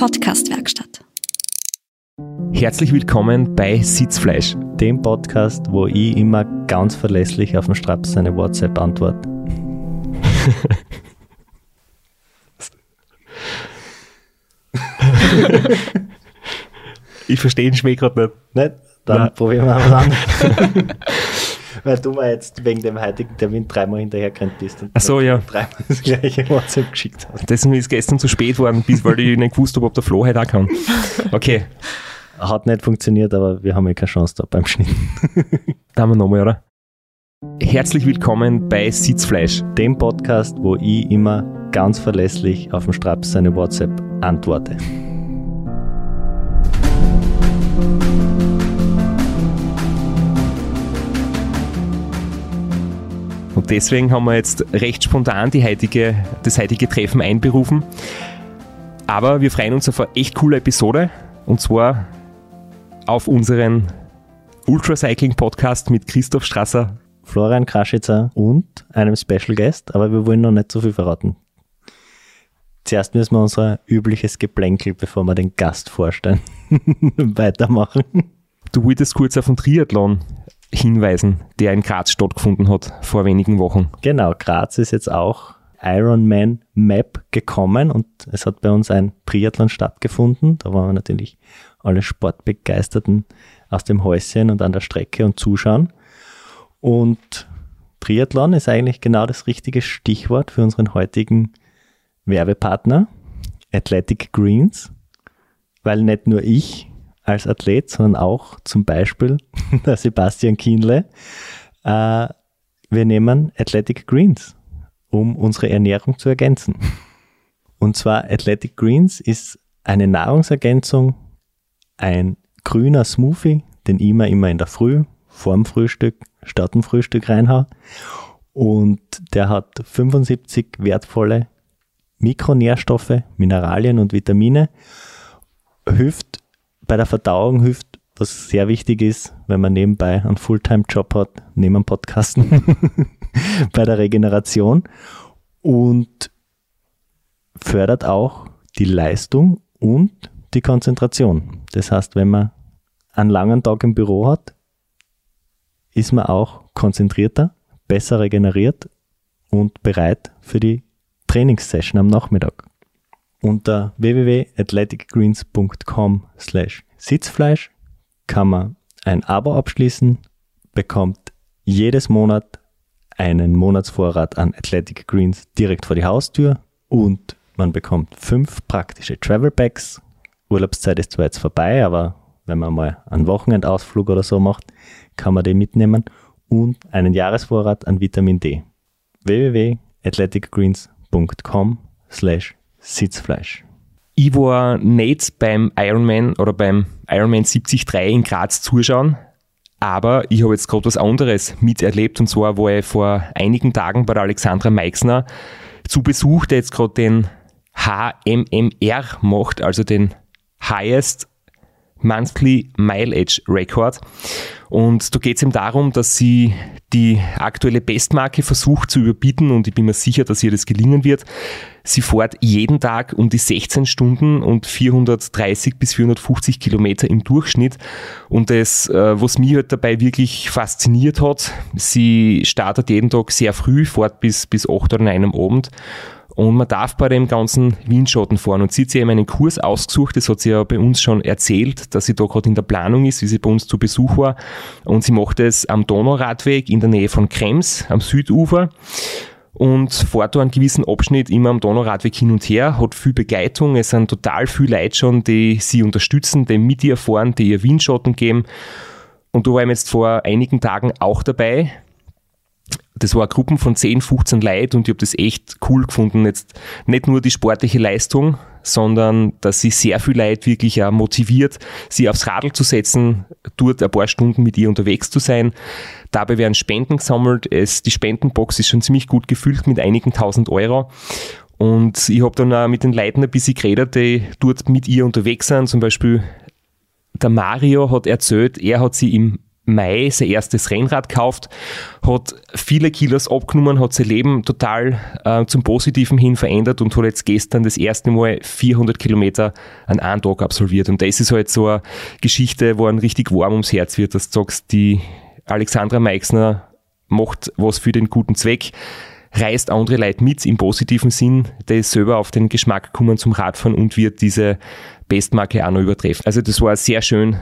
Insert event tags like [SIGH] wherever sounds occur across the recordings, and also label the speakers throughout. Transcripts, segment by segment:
Speaker 1: Podcastwerkstatt.
Speaker 2: Herzlich willkommen bei Sitzfleisch.
Speaker 3: Dem Podcast, wo ich immer ganz verlässlich auf den Straps seine WhatsApp antworte. [LAUGHS]
Speaker 2: ich verstehe den Schmäh gerade nicht.
Speaker 3: Nicht? Dann
Speaker 2: Nein.
Speaker 3: probieren wir was anderes. [LAUGHS] Weil du mir jetzt wegen dem heutigen Termin dreimal hinterhergerannt bist und
Speaker 2: Ach so, ja.
Speaker 3: dreimal [LAUGHS] das gleiche WhatsApp geschickt hast.
Speaker 2: Deswegen ist gestern zu spät worden, bis, weil ich nicht gewusst habe, ob der Flo heute auch kann. Okay,
Speaker 3: Hat nicht funktioniert, aber wir haben ja keine Chance da beim Schnitt. [LAUGHS]
Speaker 2: da haben wir nochmal, oder? Herzlich willkommen bei Sitzfleisch.
Speaker 3: Dem Podcast, wo ich immer ganz verlässlich auf den Straps seine WhatsApp antworte.
Speaker 2: Und deswegen haben wir jetzt recht spontan heutige, das heutige Treffen einberufen. Aber wir freuen uns auf eine echt coole Episode. Und zwar auf unseren Ultracycling-Podcast mit Christoph Strasser.
Speaker 3: Florian Kraschitzer und einem Special Guest, aber wir wollen noch nicht so viel verraten. Zuerst müssen wir unser übliches Geplänkel, bevor wir den Gast vorstellen, [LAUGHS] weitermachen.
Speaker 2: Du wolltest kurz auf den Triathlon hinweisen, der in Graz stattgefunden hat vor wenigen Wochen.
Speaker 3: Genau, Graz ist jetzt auch Ironman Map gekommen und es hat bei uns ein Triathlon stattgefunden. Da waren wir natürlich alle Sportbegeisterten aus dem Häuschen und an der Strecke und zuschauen. Und Triathlon ist eigentlich genau das richtige Stichwort für unseren heutigen Werbepartner, Athletic Greens, weil nicht nur ich als Athlet, sondern auch zum Beispiel [LAUGHS] der Sebastian Kienle, äh, wir nehmen Athletic Greens, um unsere Ernährung zu ergänzen. Und zwar Athletic Greens ist eine Nahrungsergänzung, ein grüner Smoothie, den ich mir immer in der Früh vorm Frühstück statt dem Frühstück reinhau. Und der hat 75 wertvolle Mikronährstoffe, Mineralien und Vitamine. Hilft bei der Verdauung, hilft, was sehr wichtig ist, wenn man nebenbei einen Fulltime-Job hat, neben dem Podcasten, [LAUGHS] bei der Regeneration und fördert auch die Leistung und die Konzentration. Das heißt, wenn man einen langen Tag im Büro hat, ist man auch konzentrierter, besser regeneriert und bereit für die Trainingssession am Nachmittag. Unter www.athleticgreens.com slash Sitzfleisch kann man ein Abo abschließen, bekommt jedes Monat einen Monatsvorrat an Athletic Greens direkt vor die Haustür und man bekommt fünf praktische Travel Packs. Urlaubszeit ist zwar jetzt vorbei, aber wenn man mal einen Wochenendausflug oder so macht, kann man den mitnehmen und einen Jahresvorrat an Vitamin D. www.athleticgreens.com slash Sitzfleisch.
Speaker 2: Ich war nicht beim Ironman oder beim Ironman 73 in Graz zuschauen, aber ich habe jetzt gerade was anderes miterlebt und zwar war ich vor einigen Tagen bei der Alexandra Meixner zu Besuch, der jetzt gerade den HMMR macht, also den Highest Monthly Mileage Record. Und da geht es ihm darum, dass sie die aktuelle Bestmarke versucht zu überbieten und ich bin mir sicher, dass ihr das gelingen wird. Sie fährt jeden Tag um die 16 Stunden und 430 bis 450 Kilometer im Durchschnitt. Und das, äh, was mich halt dabei wirklich fasziniert hat, sie startet jeden Tag sehr früh, fährt bis, bis 8 oder 9 am Abend. Und man darf bei dem ganzen Windschatten fahren. Und sie hat sich eben einen Kurs ausgesucht, das hat sie ja bei uns schon erzählt, dass sie da gerade in der Planung ist, wie sie bei uns zu Besuch war. Und sie macht es am Donauradweg in der Nähe von Krems, am Südufer. Und fährt da einen gewissen Abschnitt immer am Donauradweg hin und her, hat viel Begleitung. Es sind total viele Leute schon, die sie unterstützen, die mit ihr fahren, die ihr Windschatten geben. Und da war ich jetzt vor einigen Tagen auch dabei das war eine Gruppe von 10, 15 Leuten und ich habe das echt cool gefunden. Jetzt nicht nur die sportliche Leistung, sondern dass sie sehr viel Leute wirklich auch motiviert, sie aufs Radl zu setzen, dort ein paar Stunden mit ihr unterwegs zu sein. Dabei werden Spenden gesammelt. Es, die Spendenbox ist schon ziemlich gut gefüllt mit einigen tausend Euro. Und ich habe dann auch mit den Leuten ein bisschen geredet, die dort mit ihr unterwegs sind. Zum Beispiel der Mario hat erzählt, er hat sie im Mai sein erstes Rennrad gekauft, hat viele Kilos abgenommen, hat sein Leben total äh, zum Positiven hin verändert und hat jetzt gestern das erste Mal 400 Kilometer an einem Tag absolviert. Und das ist halt so eine Geschichte, wo ein richtig warm ums Herz wird, dass du sagst, die Alexandra Meixner macht was für den guten Zweck, reißt andere Leute mit im positiven Sinn, der ist selber auf den Geschmack gekommen zum Radfahren und wird diese Bestmarke auch noch übertreffen. Also das war sehr schön,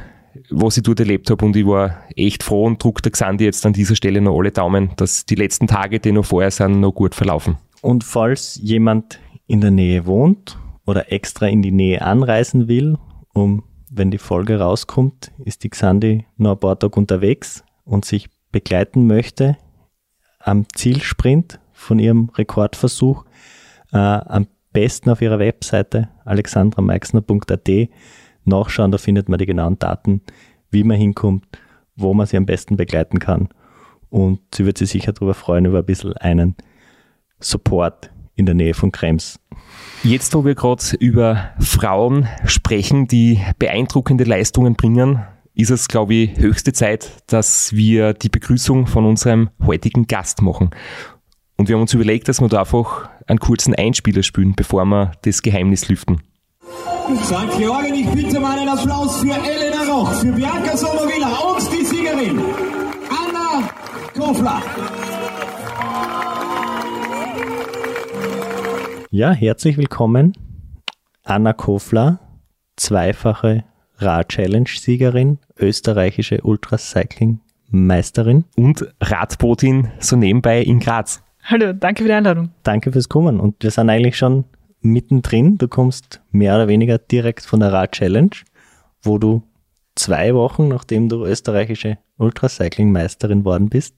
Speaker 2: was ich dort erlebt habe und ich war echt froh und druck der Xandi jetzt an dieser Stelle noch alle Daumen, dass die letzten Tage, die noch vorher sind, noch gut verlaufen.
Speaker 3: Und falls jemand in der Nähe wohnt oder extra in die Nähe anreisen will, um, wenn die Folge rauskommt, ist die Xandi noch ein paar Tage unterwegs und sich begleiten möchte am Zielsprint von ihrem Rekordversuch, äh, am besten auf ihrer Webseite alexandrameixner.at nachschauen, da findet man die genauen Daten, wie man hinkommt, wo man sie am besten begleiten kann. Und sie wird sich sicher darüber freuen, über ein bisschen einen Support in der Nähe von Krems.
Speaker 2: Jetzt, wo wir gerade über Frauen sprechen, die beeindruckende Leistungen bringen, ist es, glaube ich, höchste Zeit, dass wir die Begrüßung von unserem heutigen Gast machen. Und wir haben uns überlegt, dass wir da einfach einen kurzen Einspieler spielen, bevor wir das Geheimnis lüften.
Speaker 1: St. Georgen, ich bitte mal einen Applaus für Elena Roch, für Bianca Sommervilla und die Siegerin Anna Kofler.
Speaker 3: Ja, herzlich willkommen, Anna Kofler, zweifache Rad-Challenge-Siegerin, österreichische Ultracycling-Meisterin.
Speaker 2: Und Radbotin so nebenbei in Graz.
Speaker 4: Hallo, danke für die Einladung.
Speaker 3: Danke fürs Kommen. Und wir sind eigentlich schon mittendrin. Du kommst mehr oder weniger direkt von der Rad-Challenge, wo du zwei Wochen, nachdem du österreichische Ultracycling-Meisterin worden bist,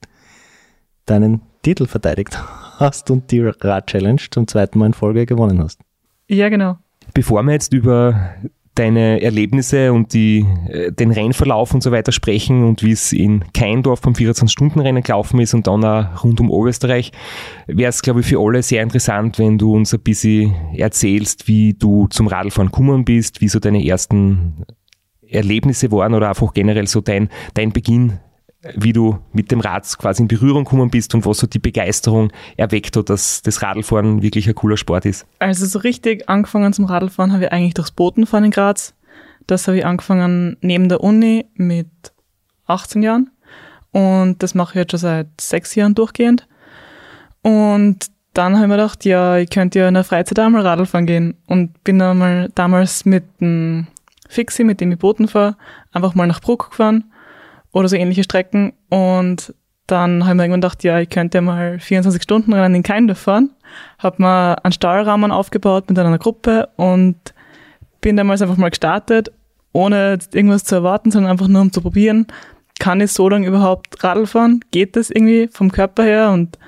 Speaker 3: deinen Titel verteidigt [LAUGHS] hast und die Rad-Challenge zum zweiten Mal in Folge gewonnen hast.
Speaker 4: Ja, genau.
Speaker 2: Bevor wir jetzt über deine Erlebnisse und die, äh, den Rennverlauf und so weiter sprechen und wie es in Keindorf beim 24-Stunden-Rennen gelaufen ist und dann auch rund um Oberösterreich, wäre es, glaube ich, für alle sehr interessant, wenn du uns ein bisschen erzählst, wie du zum Radlfahren gekommen bist, wie so deine ersten Erlebnisse waren oder einfach generell so dein, dein Beginn wie du mit dem Rad quasi in Berührung gekommen bist und was so die Begeisterung erweckt hat, dass das Radlfahren wirklich ein cooler Sport ist.
Speaker 4: Also so richtig angefangen zum Radlfahren habe ich eigentlich durchs Botenfahren in Graz. Das habe ich angefangen neben der Uni mit 18 Jahren und das mache ich jetzt schon seit sechs Jahren durchgehend. Und dann habe ich mir gedacht, ja, ich könnte ja in der Freizeit einmal Radlfahren gehen und bin dann mal damals mit dem Fixi, mit dem ich Boten fahre, einfach mal nach Bruck gefahren oder so ähnliche Strecken. Und dann habe ich mir irgendwann gedacht, ja, ich könnte mal 24 Stunden Rennen in Keindorf fahren. Habe mir einen Stahlrahmen aufgebaut mit einer Gruppe und bin damals einfach mal gestartet, ohne irgendwas zu erwarten, sondern einfach nur um zu probieren, kann ich so lange überhaupt Radl fahren? Geht das irgendwie vom Körper her? Und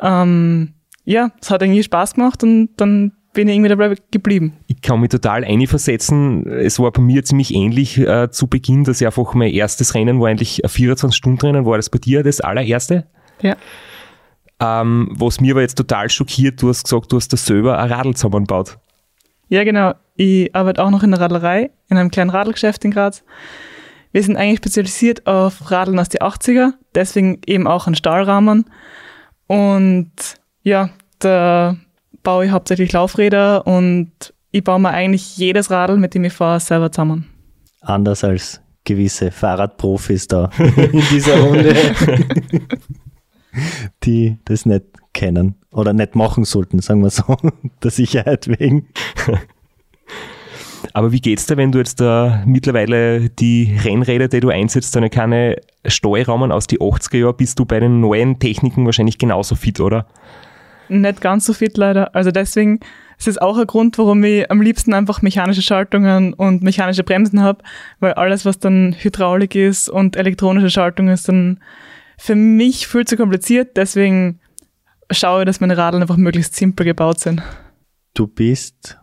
Speaker 4: ähm, ja, es hat irgendwie Spaß gemacht und dann bin ich irgendwie dabei geblieben.
Speaker 2: Ich kann mich total einversetzen. Es war bei mir ziemlich ähnlich äh, zu Beginn, dass ich einfach mein erstes Rennen war eigentlich ein 24-Stunden-Rennen. War das bei dir das allererste?
Speaker 4: Ja.
Speaker 2: Ähm, was mir aber jetzt total schockiert, du hast gesagt, du hast da selber ein Radl zusammengebaut.
Speaker 4: Ja, genau. Ich arbeite auch noch in der Radlerei, in einem kleinen Radlgeschäft in Graz. Wir sind eigentlich spezialisiert auf Radeln aus den 80er, deswegen eben auch an Stahlrahmen. Und ja, da baue ich hauptsächlich Laufräder und ich baue mir eigentlich jedes Radl, mit dem ich fahre, selber zusammen.
Speaker 3: Anders als gewisse Fahrradprofis da [LAUGHS] in dieser Runde, [LAUGHS] die das nicht kennen oder nicht machen sollten, sagen wir so, [LAUGHS] der Sicherheit wegen.
Speaker 2: Aber wie geht's dir, wenn du jetzt da mittlerweile die Rennräder, die du einsetzt, deine keine Steuerrahmen aus die 80er Jahren, bist du bei den neuen Techniken wahrscheinlich genauso fit, oder?
Speaker 4: Nicht ganz so fit leider. Also deswegen ist es auch ein Grund, warum ich am liebsten einfach mechanische Schaltungen und mechanische Bremsen habe, weil alles, was dann Hydraulik ist und elektronische Schaltung ist, dann für mich viel zu kompliziert. Deswegen schaue ich, dass meine Radeln einfach möglichst simpel gebaut sind.
Speaker 3: Du bist,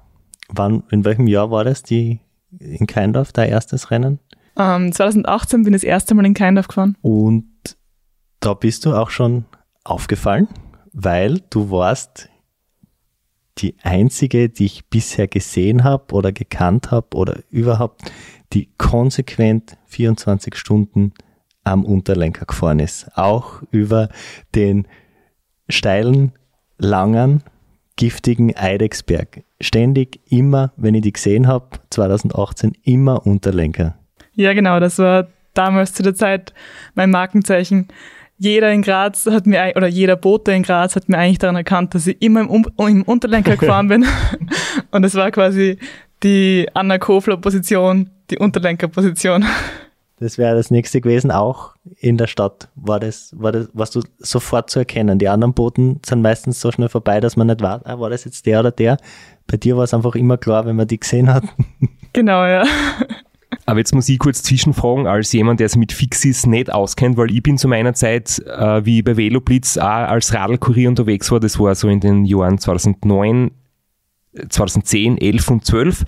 Speaker 3: wann, in welchem Jahr war das, die in Keindorf, dein erstes Rennen?
Speaker 4: Um, 2018 bin ich das erste Mal in Keindorf gefahren.
Speaker 3: Und da bist du auch schon aufgefallen? Weil du warst die einzige, die ich bisher gesehen habe oder gekannt habe oder überhaupt, die konsequent 24 Stunden am Unterlenker gefahren ist. Auch über den steilen, langen, giftigen Eidexberg. Ständig, immer, wenn ich die gesehen habe, 2018, immer Unterlenker.
Speaker 4: Ja, genau, das war damals zu der Zeit mein Markenzeichen. Jeder in Graz hat mir, oder jeder Bote in Graz hat mir eigentlich daran erkannt, dass ich immer im, um im Unterlenker [LAUGHS] gefahren bin. Und es war quasi die Anna Kofler-Position, die Unterlenker-Position.
Speaker 3: Das wäre das nächste gewesen, auch in der Stadt. War das, war das, warst du sofort zu erkennen? Die anderen Booten sind meistens so schnell vorbei, dass man nicht weiß, ah, war das jetzt der oder der? Bei dir war es einfach immer klar, wenn man die gesehen hat.
Speaker 4: Genau, ja.
Speaker 2: Aber jetzt muss ich kurz zwischenfragen, als jemand, der sich mit Fixis nicht auskennt, weil ich bin zu meiner Zeit, äh, wie bei Veloblitz auch als Radlkurier unterwegs war, das war so in den Jahren 2009, 2010, 11 und 12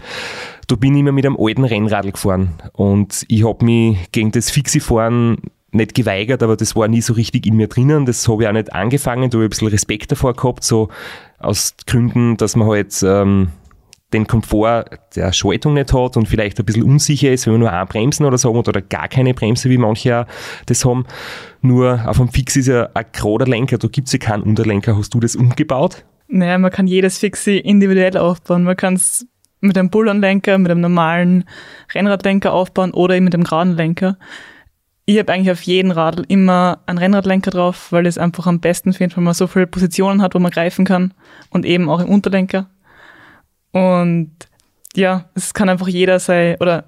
Speaker 2: da bin ich immer mit einem alten Rennradl gefahren. Und ich habe mich gegen das Fixie-Fahren nicht geweigert, aber das war nie so richtig in mir drinnen. Das habe ich auch nicht angefangen, da habe ich ein bisschen Respekt davor gehabt, so aus Gründen, dass man halt ähm, den Komfort der Schaltung nicht hat und vielleicht ein bisschen unsicher ist, wenn man nur ein Bremsen oder so hat oder gar keine Bremse, wie manche das haben. Nur auf dem Fix ist ja ein gerader Lenker, da gibt es ja keinen Unterlenker. Hast du das umgebaut?
Speaker 4: Naja, man kann jedes Fixie individuell aufbauen. Man kann es mit einem Bullenlenker, mit einem normalen Rennradlenker aufbauen oder eben mit dem geraden Lenker. Ich habe eigentlich auf jeden Radl immer einen Rennradlenker drauf, weil es einfach am besten finde, wenn man so viele Positionen hat, wo man greifen kann und eben auch im Unterlenker. Und ja, es kann einfach jeder sein, oder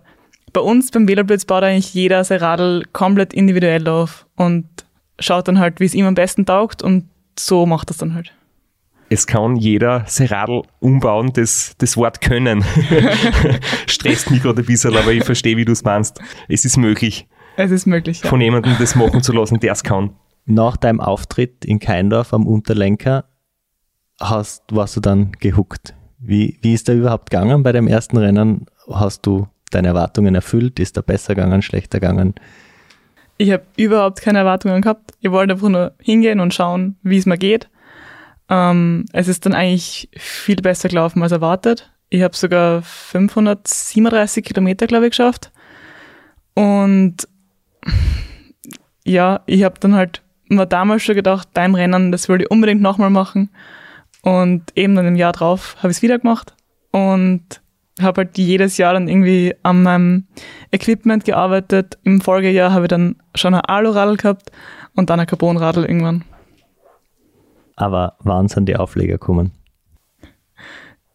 Speaker 4: bei uns beim Wählerblitz baut eigentlich jeder sein Radl komplett individuell auf und schaut dann halt, wie es ihm am besten taugt und so macht das dann halt
Speaker 2: es kann jeder sein Radl umbauen, das, das Wort können. [LAUGHS] [LAUGHS] Stresst mich gerade ein bisschen, aber ich verstehe, wie du es meinst. Es ist möglich.
Speaker 4: Es ist möglich,
Speaker 2: ja. Von jemandem das machen zu lassen, der es kann.
Speaker 3: Nach deinem Auftritt in Keindorf am Unterlenker hast, warst du dann gehuckt. Wie, wie ist da überhaupt gegangen bei dem ersten Rennen? Hast du deine Erwartungen erfüllt? Ist da besser gegangen, schlechter gegangen?
Speaker 4: Ich habe überhaupt keine Erwartungen gehabt. Ich wollte einfach nur hingehen und schauen, wie es mir geht. Ähm, es ist dann eigentlich viel besser gelaufen als erwartet. Ich habe sogar 537 Kilometer, glaube ich, geschafft. Und ja, ich habe dann halt mir damals schon gedacht, beim Rennen, das wollte ich unbedingt nochmal machen. Und eben dann im Jahr drauf habe ich es wieder gemacht und habe halt jedes Jahr dann irgendwie an meinem Equipment gearbeitet. Im Folgejahr habe ich dann schon ein Aluradl gehabt und dann ein Carbonradl irgendwann.
Speaker 3: Aber wann sind die Aufleger gekommen?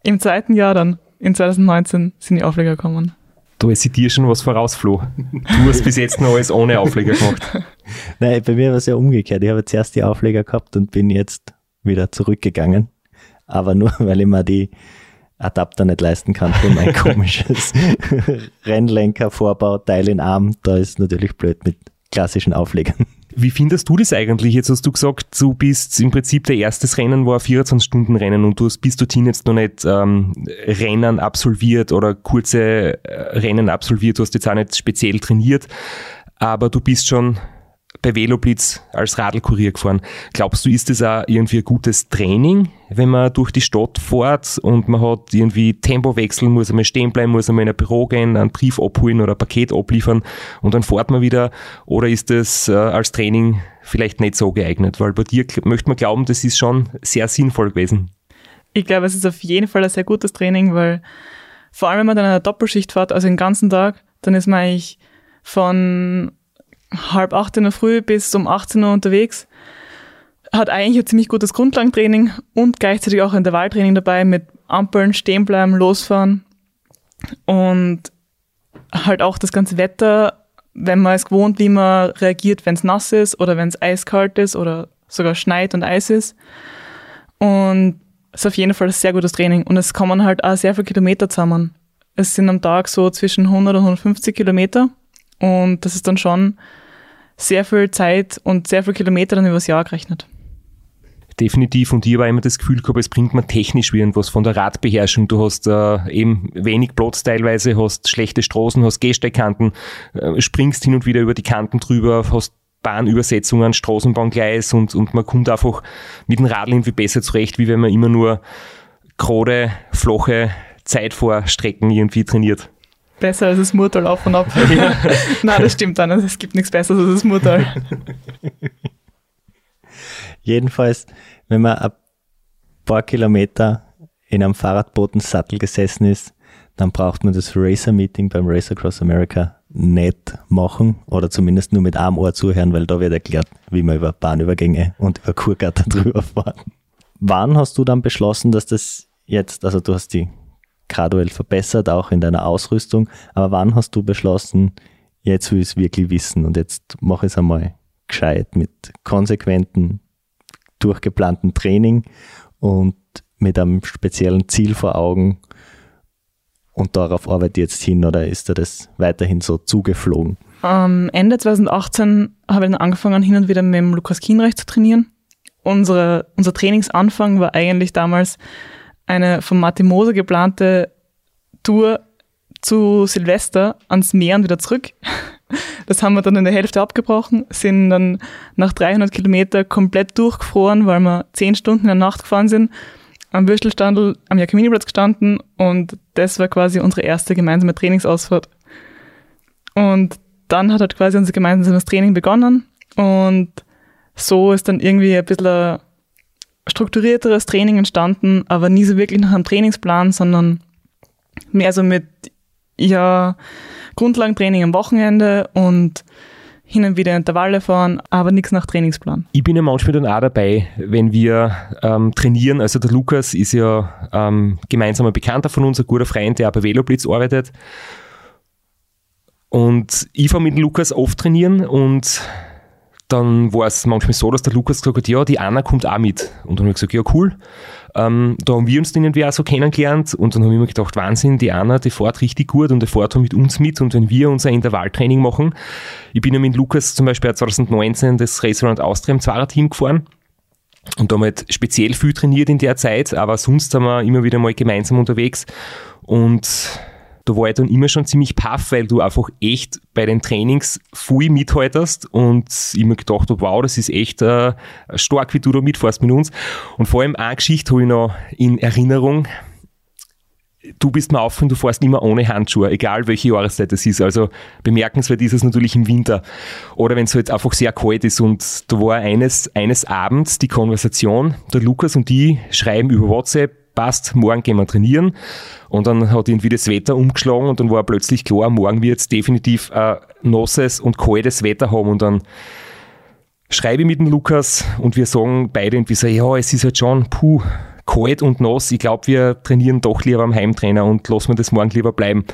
Speaker 4: Im zweiten Jahr dann, in 2019, sind die Aufleger gekommen.
Speaker 2: Da ist dir schon was voraus, Flo. Du hast bis jetzt noch alles ohne Aufleger gemacht. [LAUGHS]
Speaker 3: Nein, bei mir war es ja umgekehrt. Ich habe zuerst die Aufleger gehabt und bin jetzt wieder zurückgegangen. Aber nur, [LAUGHS] weil ich mir die Adapter nicht leisten kann für mein [LAUGHS] komisches [LAUGHS] Rennlenker-Vorbau-Teil in Arm. Da ist natürlich blöd mit klassischen Auflegern.
Speaker 2: Wie findest du das eigentlich? Jetzt hast du gesagt, du bist im Prinzip der erste Rennen war 24-Stunden-Rennen und du hast bis dorthin jetzt noch nicht ähm, Rennen absolviert oder kurze äh, Rennen absolviert. Du hast jetzt auch nicht speziell trainiert, aber du bist schon bei Veloblitz als Radlkurier gefahren. Glaubst du, ist das auch irgendwie ein gutes Training, wenn man durch die Stadt fährt und man hat irgendwie Tempowechsel, muss einmal stehen bleiben, muss einmal in ein Büro gehen, einen Brief abholen oder ein Paket abliefern und dann fährt man wieder? Oder ist das äh, als Training vielleicht nicht so geeignet? Weil bei dir möchte man glauben, das ist schon sehr sinnvoll gewesen.
Speaker 4: Ich glaube, es ist auf jeden Fall ein sehr gutes Training, weil vor allem, wenn man dann eine Doppelschicht fährt, also den ganzen Tag, dann ist man eigentlich von halb acht in der Früh bis um 18 Uhr unterwegs. Hat eigentlich ein ziemlich gutes Grundlagentraining und gleichzeitig auch Intervalltraining dabei mit Ampeln, stehen bleiben, losfahren. Und halt auch das ganze Wetter, wenn man es gewohnt, wie man reagiert, wenn es nass ist oder wenn es eiskalt ist oder sogar schneit und Eis ist. Und es ist auf jeden Fall ein sehr gutes Training. Und es kommen halt auch sehr viele Kilometer zusammen. Es sind am Tag so zwischen 100 und 150 Kilometer. Und das ist dann schon sehr viel Zeit und sehr viele Kilometer dann übers Jahr gerechnet.
Speaker 2: Definitiv. Und ich habe immer das Gefühl gehabt, es bringt mir technisch irgendwas von der Radbeherrschung. Du hast äh, eben wenig Platz teilweise, hast schlechte Straßen, hast Gehsteigkanten, äh, springst hin und wieder über die Kanten drüber, hast Bahnübersetzungen, Straßenbahngleis und, und man kommt einfach mit dem Radl irgendwie besser zurecht, wie wenn man immer nur gerade, flache Zeitvorstrecken irgendwie trainiert.
Speaker 4: Besser als das Murtal auf und ab. [LAUGHS] [LAUGHS] Nein, das stimmt dann. Es gibt nichts Besseres als das Murtal. [LAUGHS]
Speaker 3: Jedenfalls, wenn man ein paar Kilometer in einem Fahrradbotensattel gesessen ist, dann braucht man das Racer-Meeting beim Race Across America nicht machen oder zumindest nur mit einem Ohr zuhören, weil da wird erklärt, wie man über Bahnübergänge und über Kurgatter drüber fahren. Wann hast du dann beschlossen, dass das jetzt, also du hast die graduell verbessert, auch in deiner Ausrüstung, aber wann hast du beschlossen, jetzt will ich es wirklich wissen und jetzt mache ich es einmal gescheit mit konsequenten, durchgeplanten Training und mit einem speziellen Ziel vor Augen und darauf arbeite ich jetzt hin oder ist dir das weiterhin so zugeflogen?
Speaker 4: Um, Ende 2018 habe ich dann angefangen, hin und wieder mit dem Lukas Kienreich zu trainieren. Unsere, unser Trainingsanfang war eigentlich damals eine von Martin Moser geplante Tour zu Silvester ans Meer und wieder zurück. [LAUGHS] Das haben wir dann in der Hälfte abgebrochen, sind dann nach 300 Kilometer komplett durchgefroren, weil wir 10 Stunden in der Nacht gefahren sind am Würstelstandl am Jakominiplatz gestanden und das war quasi unsere erste gemeinsame Trainingsausfahrt. Und dann hat halt quasi unser gemeinsames Training begonnen und so ist dann irgendwie ein bisschen strukturierteres Training entstanden, aber nie so wirklich nach einem Trainingsplan, sondern mehr so mit, ja, Grundlagentraining am Wochenende und hin und wieder Intervalle fahren, aber nichts nach Trainingsplan.
Speaker 2: Ich bin ja manchmal dann auch dabei, wenn wir ähm, trainieren. Also der Lukas ist ja ähm, gemeinsamer Bekannter von uns, ein guter Freund, der auch bei Veloblitz arbeitet. Und ich fahre mit Lukas oft trainieren und dann war es manchmal so, dass der Lukas gesagt hat, ja, die Anna kommt auch mit. Und dann habe ich gesagt, ja, cool. Ähm, da haben wir uns dann irgendwie auch so kennengelernt und dann habe ich mir gedacht, Wahnsinn, die Anna, die fährt richtig gut und die fährt mit uns mit und wenn wir unser Intervalltraining machen, ich bin ja mit Lukas zum Beispiel 2019 das Race Around Austria im Zweierteam gefahren und da haben wir halt speziell viel trainiert in der Zeit, aber sonst sind wir immer wieder mal gemeinsam unterwegs und da war ich dann immer schon ziemlich paff, weil du einfach echt bei den Trainings viel mithaltest und ich mir gedacht habe, wow, das ist echt äh, stark, wie du da mitfährst mit uns. Und vor allem eine Geschichte habe ich noch in Erinnerung. Du bist mir und du fährst immer ohne Handschuhe, egal welche Jahreszeit es ist. Also bemerkenswert ist es natürlich im Winter. Oder wenn es halt einfach sehr kalt ist. Und da war eines, eines Abends die Konversation, der Lukas und die schreiben über WhatsApp, passt, morgen gehen wir trainieren. Und dann hat irgendwie das Wetter umgeschlagen und dann war plötzlich klar, morgen wird es definitiv ein nasses und kaltes Wetter haben. Und dann schreibe ich mit dem Lukas und wir sagen beide irgendwie so, ja, es ist halt schon, puh, kalt und nass. Ich glaube, wir trainieren doch lieber am Heimtrainer und lassen wir das morgen lieber bleiben.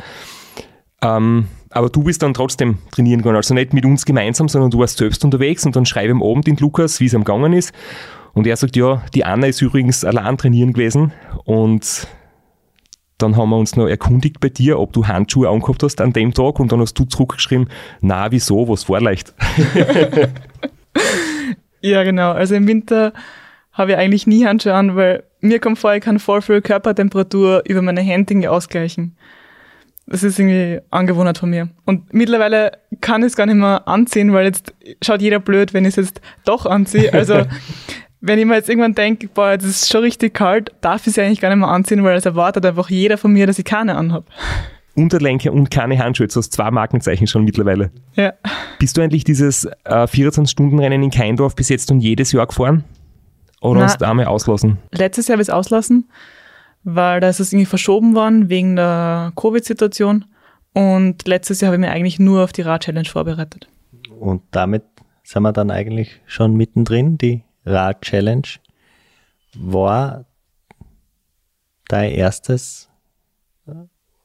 Speaker 2: Ähm, aber du bist dann trotzdem trainieren gegangen. Also nicht mit uns gemeinsam, sondern du warst selbst unterwegs und dann schreibe ich am Abend den Lukas, wie es am gegangen ist. Und er sagt, ja, die Anna ist übrigens allein trainieren gewesen und dann haben wir uns noch erkundigt bei dir, ob du Handschuhe angehabt hast an dem Tag und dann hast du zurückgeschrieben, na, wieso, was war leicht? [LAUGHS]
Speaker 4: ja, genau. Also im Winter habe ich eigentlich nie Handschuhe an, weil mir kommt vor, ich kann voll viel Körpertemperatur über meine Hände ausgleichen. Das ist irgendwie Angewohnheit von mir. Und mittlerweile kann ich es gar nicht mehr anziehen, weil jetzt schaut jeder blöd, wenn ich es jetzt doch anziehe. Also [LAUGHS] wenn ich mir jetzt irgendwann denke, boah, das ist schon richtig kalt, darf ich sie eigentlich gar nicht mehr anziehen, weil es erwartet einfach jeder von mir, dass ich keine anhabe.
Speaker 2: Unterlenker und keine Handschuhe, du hast zwei Markenzeichen schon mittlerweile.
Speaker 4: Ja.
Speaker 2: Bist du eigentlich dieses äh, 24-Stunden-Rennen in Keindorf bis jetzt und jedes Jahr gefahren? Oder Na, hast du einmal auslassen?
Speaker 4: Letztes Jahr habe ich es auslassen, weil da ist es irgendwie verschoben worden wegen der Covid-Situation. Und letztes Jahr habe ich mir eigentlich nur auf die Rad-Challenge vorbereitet.
Speaker 3: Und damit sind wir dann eigentlich schon mittendrin, die Rad-Challenge war dein erstes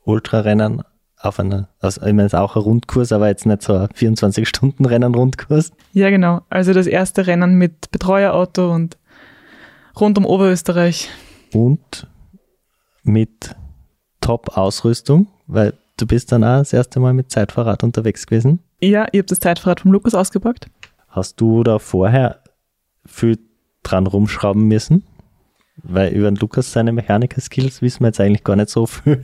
Speaker 3: Ultrarennen auf einer, also ich meine, es ist auch ein Rundkurs, aber jetzt nicht so ein 24-Stunden-Rennen-Rundkurs.
Speaker 4: Ja, genau. Also das erste Rennen mit Betreuerauto und rund um Oberösterreich.
Speaker 3: Und mit Top-Ausrüstung, weil du bist dann auch das erste Mal mit Zeitfahrrad unterwegs gewesen.
Speaker 4: Ja, ich habe das Zeitfahrrad vom Lukas ausgepackt.
Speaker 3: Hast du da vorher viel dran rumschrauben müssen? Weil über den Lukas seine Mechaniker-Skills wissen wir jetzt eigentlich gar nicht so viel.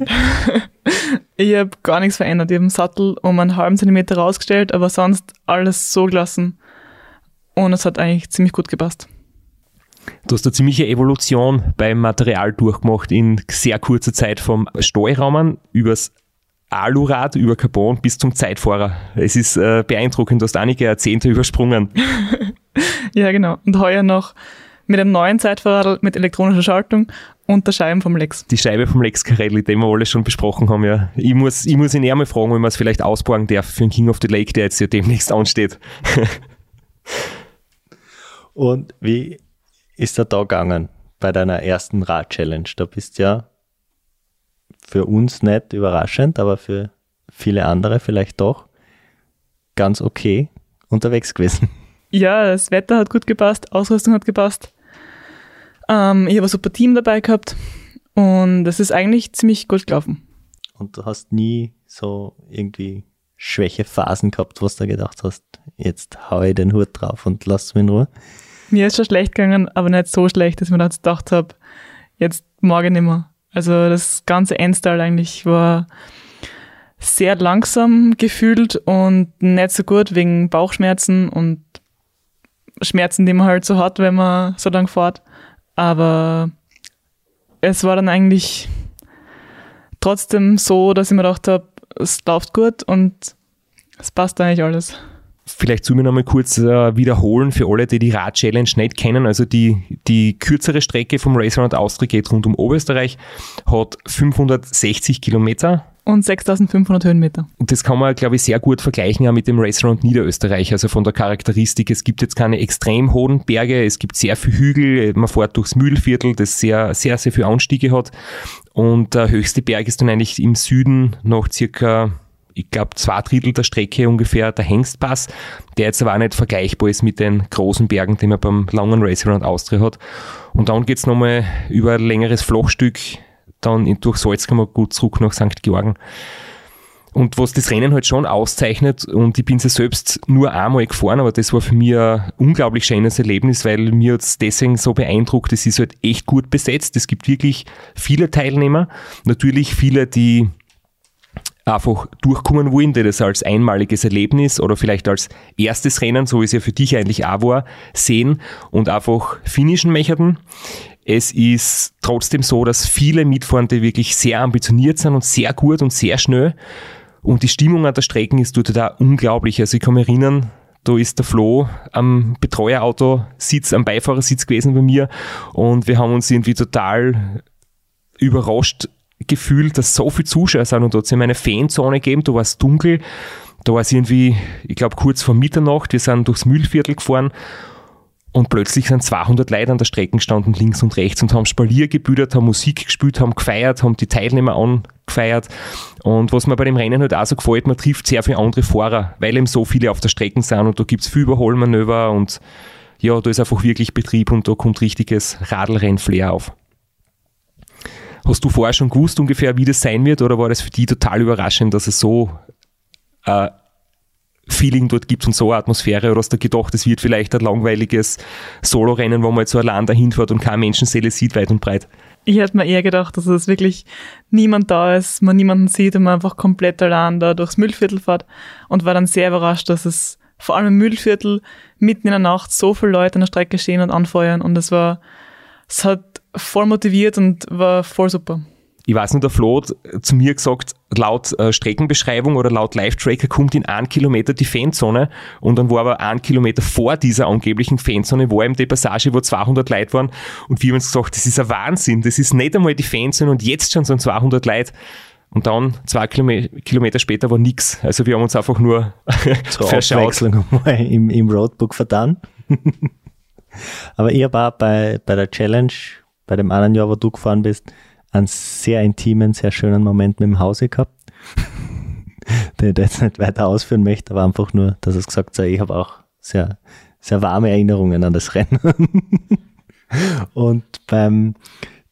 Speaker 3: [LAUGHS]
Speaker 4: ich habe gar nichts verändert. Ich habe den Sattel um einen halben Zentimeter rausgestellt, aber sonst alles so gelassen. Und es hat eigentlich ziemlich gut gepasst.
Speaker 2: Du hast eine ziemliche Evolution beim Material durchgemacht in sehr kurzer Zeit vom Steuerrahmen übers Alurad über Carbon bis zum Zeitfahrer. Es ist äh, beeindruckend, du hast einige Jahrzehnte [LAUGHS] übersprungen.
Speaker 4: ja, genau. Und heuer noch mit einem neuen Zeitfahrrad mit elektronischer Schaltung und der Scheibe vom Lex.
Speaker 2: Die Scheibe vom Lex Carelli, den wir alle schon besprochen haben, ja. Ich muss, ich muss ihn eher mal fragen, ob man es vielleicht ausborgen darf für den King of the Lake, der jetzt ja demnächst ansteht. [LAUGHS]
Speaker 3: und wie ist der da gegangen bei deiner ersten Rad-Challenge? Da bist ja für uns nicht überraschend, aber für viele andere vielleicht doch ganz okay unterwegs gewesen.
Speaker 4: Ja, das Wetter hat gut gepasst, Ausrüstung hat gepasst. Ähm, ich habe ein super Team dabei gehabt und es ist eigentlich ziemlich gut gelaufen.
Speaker 3: Und du hast nie so irgendwie Schwächephasen gehabt, was du gedacht hast, jetzt haue ich den Hut drauf und lass mich in Ruhe?
Speaker 4: Mir ist schon schlecht gegangen, aber nicht so schlecht, dass ich mir dann gedacht habe, jetzt morgen nicht mehr. Also das ganze Endstyle eigentlich war sehr langsam gefühlt und nicht so gut wegen Bauchschmerzen und Schmerzen, die man halt so hat, wenn man so lang fährt. Aber es war dann eigentlich trotzdem so, dass ich mir gedacht habe, es läuft gut und es passt eigentlich alles.
Speaker 2: Vielleicht zu mir nochmal kurz äh, wiederholen für alle, die die Rad-Challenge nicht kennen. Also die, die kürzere Strecke vom Race Around Austria geht rund um Oberösterreich, hat 560 Kilometer.
Speaker 4: Und 6500 Höhenmeter.
Speaker 2: Und das kann man, glaube ich, sehr gut vergleichen auch mit dem Race Around Niederösterreich. Also von der Charakteristik, es gibt jetzt keine extrem hohen Berge, es gibt sehr viele Hügel, man fährt durchs Mühlviertel, das sehr, sehr, sehr viele Anstiege hat. Und der höchste Berg ist dann eigentlich im Süden noch circa ich glaube, zwei Drittel der Strecke ungefähr der Hengstpass, der jetzt aber auch nicht vergleichbar ist mit den großen Bergen, die man beim langen Race Around Austria hat. Und dann geht's nochmal über ein längeres Flachstück, dann durch Salzkammer gut zurück nach St. Georgen. Und was das Rennen halt schon auszeichnet, und ich bin es ja selbst nur einmal gefahren, aber das war für mich ein unglaublich schönes Erlebnis, weil mir es deswegen so beeindruckt, es ist halt echt gut besetzt. Es gibt wirklich viele Teilnehmer. Natürlich viele, die einfach durchkommen wollen, die das als einmaliges Erlebnis oder vielleicht als erstes Rennen, so wie es ja für dich eigentlich auch war, sehen und einfach finishen möchten. Es ist trotzdem so, dass viele Mitfahrende wirklich sehr ambitioniert sind und sehr gut und sehr schnell. Und die Stimmung an der Strecke ist dort da unglaublich. Also ich kann mich erinnern, da ist der Flo am Betreuerauto Sitz, am Beifahrersitz gewesen bei mir und wir haben uns irgendwie total überrascht Gefühl, dass so viele Zuschauer sind und dort hat es eine Fanzone gegeben, da war es dunkel, da war es irgendwie, ich glaube kurz vor Mitternacht, wir sind durchs Mühlviertel gefahren und plötzlich sind 200 Leute an der Strecke gestanden, links und rechts, und haben Spalier gebildet, haben Musik gespielt, haben gefeiert, haben die Teilnehmer angefeiert. Und was mir bei dem Rennen halt auch so gefällt, man trifft sehr viele andere Fahrer, weil eben so viele auf der Strecke sind und da gibt es viel Überholmanöver und ja, da ist einfach wirklich Betrieb und da kommt richtiges Radlrennflair auf. Hast du vorher schon gewusst ungefähr, wie das sein wird oder war das für dich total überraschend, dass es so äh, Feeling dort gibt und so eine Atmosphäre oder hast du gedacht, es wird vielleicht ein langweiliges Solo-Rennen, wo man jetzt so allein dahin fährt und keine Menschenseele sieht, weit und breit?
Speaker 4: Ich hätte mir eher gedacht, dass es wirklich niemand da ist, man niemanden sieht und man einfach komplett allein da durchs Müllviertel fährt und war dann sehr überrascht, dass es vor allem im Müllviertel mitten in der Nacht so viele Leute an der Strecke stehen und anfeuern und es war, es hat voll motiviert und war voll super.
Speaker 2: Ich weiß nur, der Flo hat zu mir gesagt, laut äh, Streckenbeschreibung oder laut Live-Tracker kommt in einen Kilometer die Fanzone und dann war aber ein Kilometer vor dieser angeblichen Fanzone, war eben die Passage, wo 200 Leute waren und wir haben uns gesagt, das ist ein Wahnsinn, das ist nicht einmal die Fanzone und jetzt schon so 200 Leute. Und dann, zwei Kilometer später, war nichts. Also wir haben uns einfach nur [LAUGHS]
Speaker 3: Zur verschaut. im, im Roadbook vertan. [LAUGHS] Aber ich habe auch bei, bei der Challenge bei dem anderen Jahr, wo du gefahren bist, einen sehr intimen, sehr schönen Moment mit dem Hause gehabt. [LAUGHS] den ich jetzt nicht weiter ausführen möchte, aber einfach nur, dass es gesagt hat, ich habe auch sehr, sehr warme Erinnerungen an das Rennen. [LAUGHS] Und beim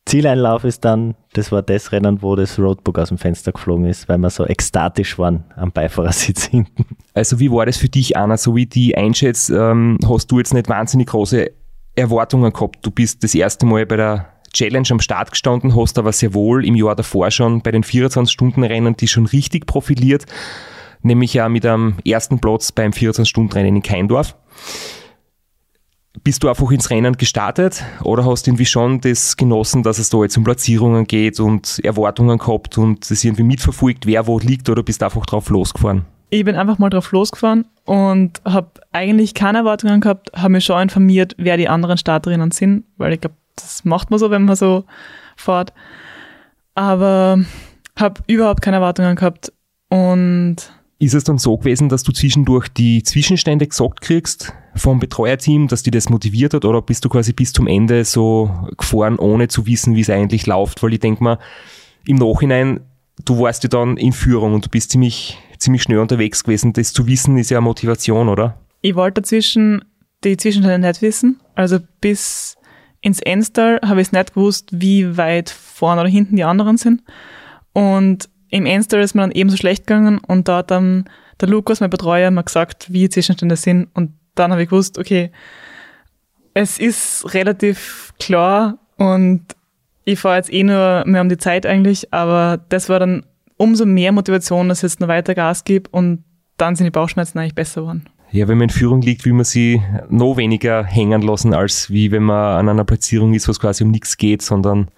Speaker 3: Zieleinlauf ist dann, das war das Rennen, wo das Roadbook aus dem Fenster geflogen ist, weil wir so ekstatisch waren am Beifahrersitz [LAUGHS] hinten.
Speaker 2: Also wie war das für dich, Anna? So wie die einschätzt, ähm, hast du jetzt nicht wahnsinnig große Erwartungen gehabt. Du bist das erste Mal bei der Challenge am Start gestanden, hast aber sehr wohl im Jahr davor schon bei den 24-Stunden-Rennen die schon richtig profiliert, nämlich ja mit einem ersten Platz beim 24-Stunden-Rennen in Keindorf. bist du einfach ins Rennen gestartet oder hast du irgendwie schon das genossen, dass es da jetzt um Platzierungen geht und Erwartungen gehabt und das irgendwie mitverfolgt, wer wo liegt oder bist du einfach drauf losgefahren?
Speaker 4: Ich bin einfach mal drauf losgefahren und habe eigentlich keine Erwartungen gehabt, habe mich schon informiert, wer die anderen Starterinnen sind, weil ich glaube, das macht man so, wenn man so fährt. Aber habe überhaupt keine Erwartungen gehabt und
Speaker 2: ist es dann so gewesen, dass du zwischendurch die Zwischenstände gesagt kriegst vom Betreuerteam, dass die das motiviert hat oder bist du quasi bis zum Ende so gefahren, ohne zu wissen, wie es eigentlich läuft? Weil ich denke mal, im Nachhinein, du warst ja dann in Führung und du bist ziemlich, ziemlich schnell unterwegs gewesen. Das zu wissen ist ja Motivation, oder?
Speaker 4: Ich wollte dazwischen die Zwischenstände nicht wissen. Also bis ins Enstal habe ich es nicht gewusst, wie weit vorne oder hinten die anderen sind. Und im Enstal ist mir dann ebenso schlecht gegangen und da hat dann der Lukas, mein Betreuer, mal gesagt, wie die Zwischenstände sind und dann habe ich gewusst, okay, es ist relativ klar und ich fahre jetzt eh nur mehr um die Zeit eigentlich, aber das war dann umso mehr Motivation, dass ich jetzt noch weiter Gas gebe und dann sind die Bauchschmerzen eigentlich besser geworden.
Speaker 2: Ja, wenn man in Führung liegt, will man sie noch weniger hängen lassen, als wie wenn man an einer Platzierung ist, wo es quasi um nichts geht, sondern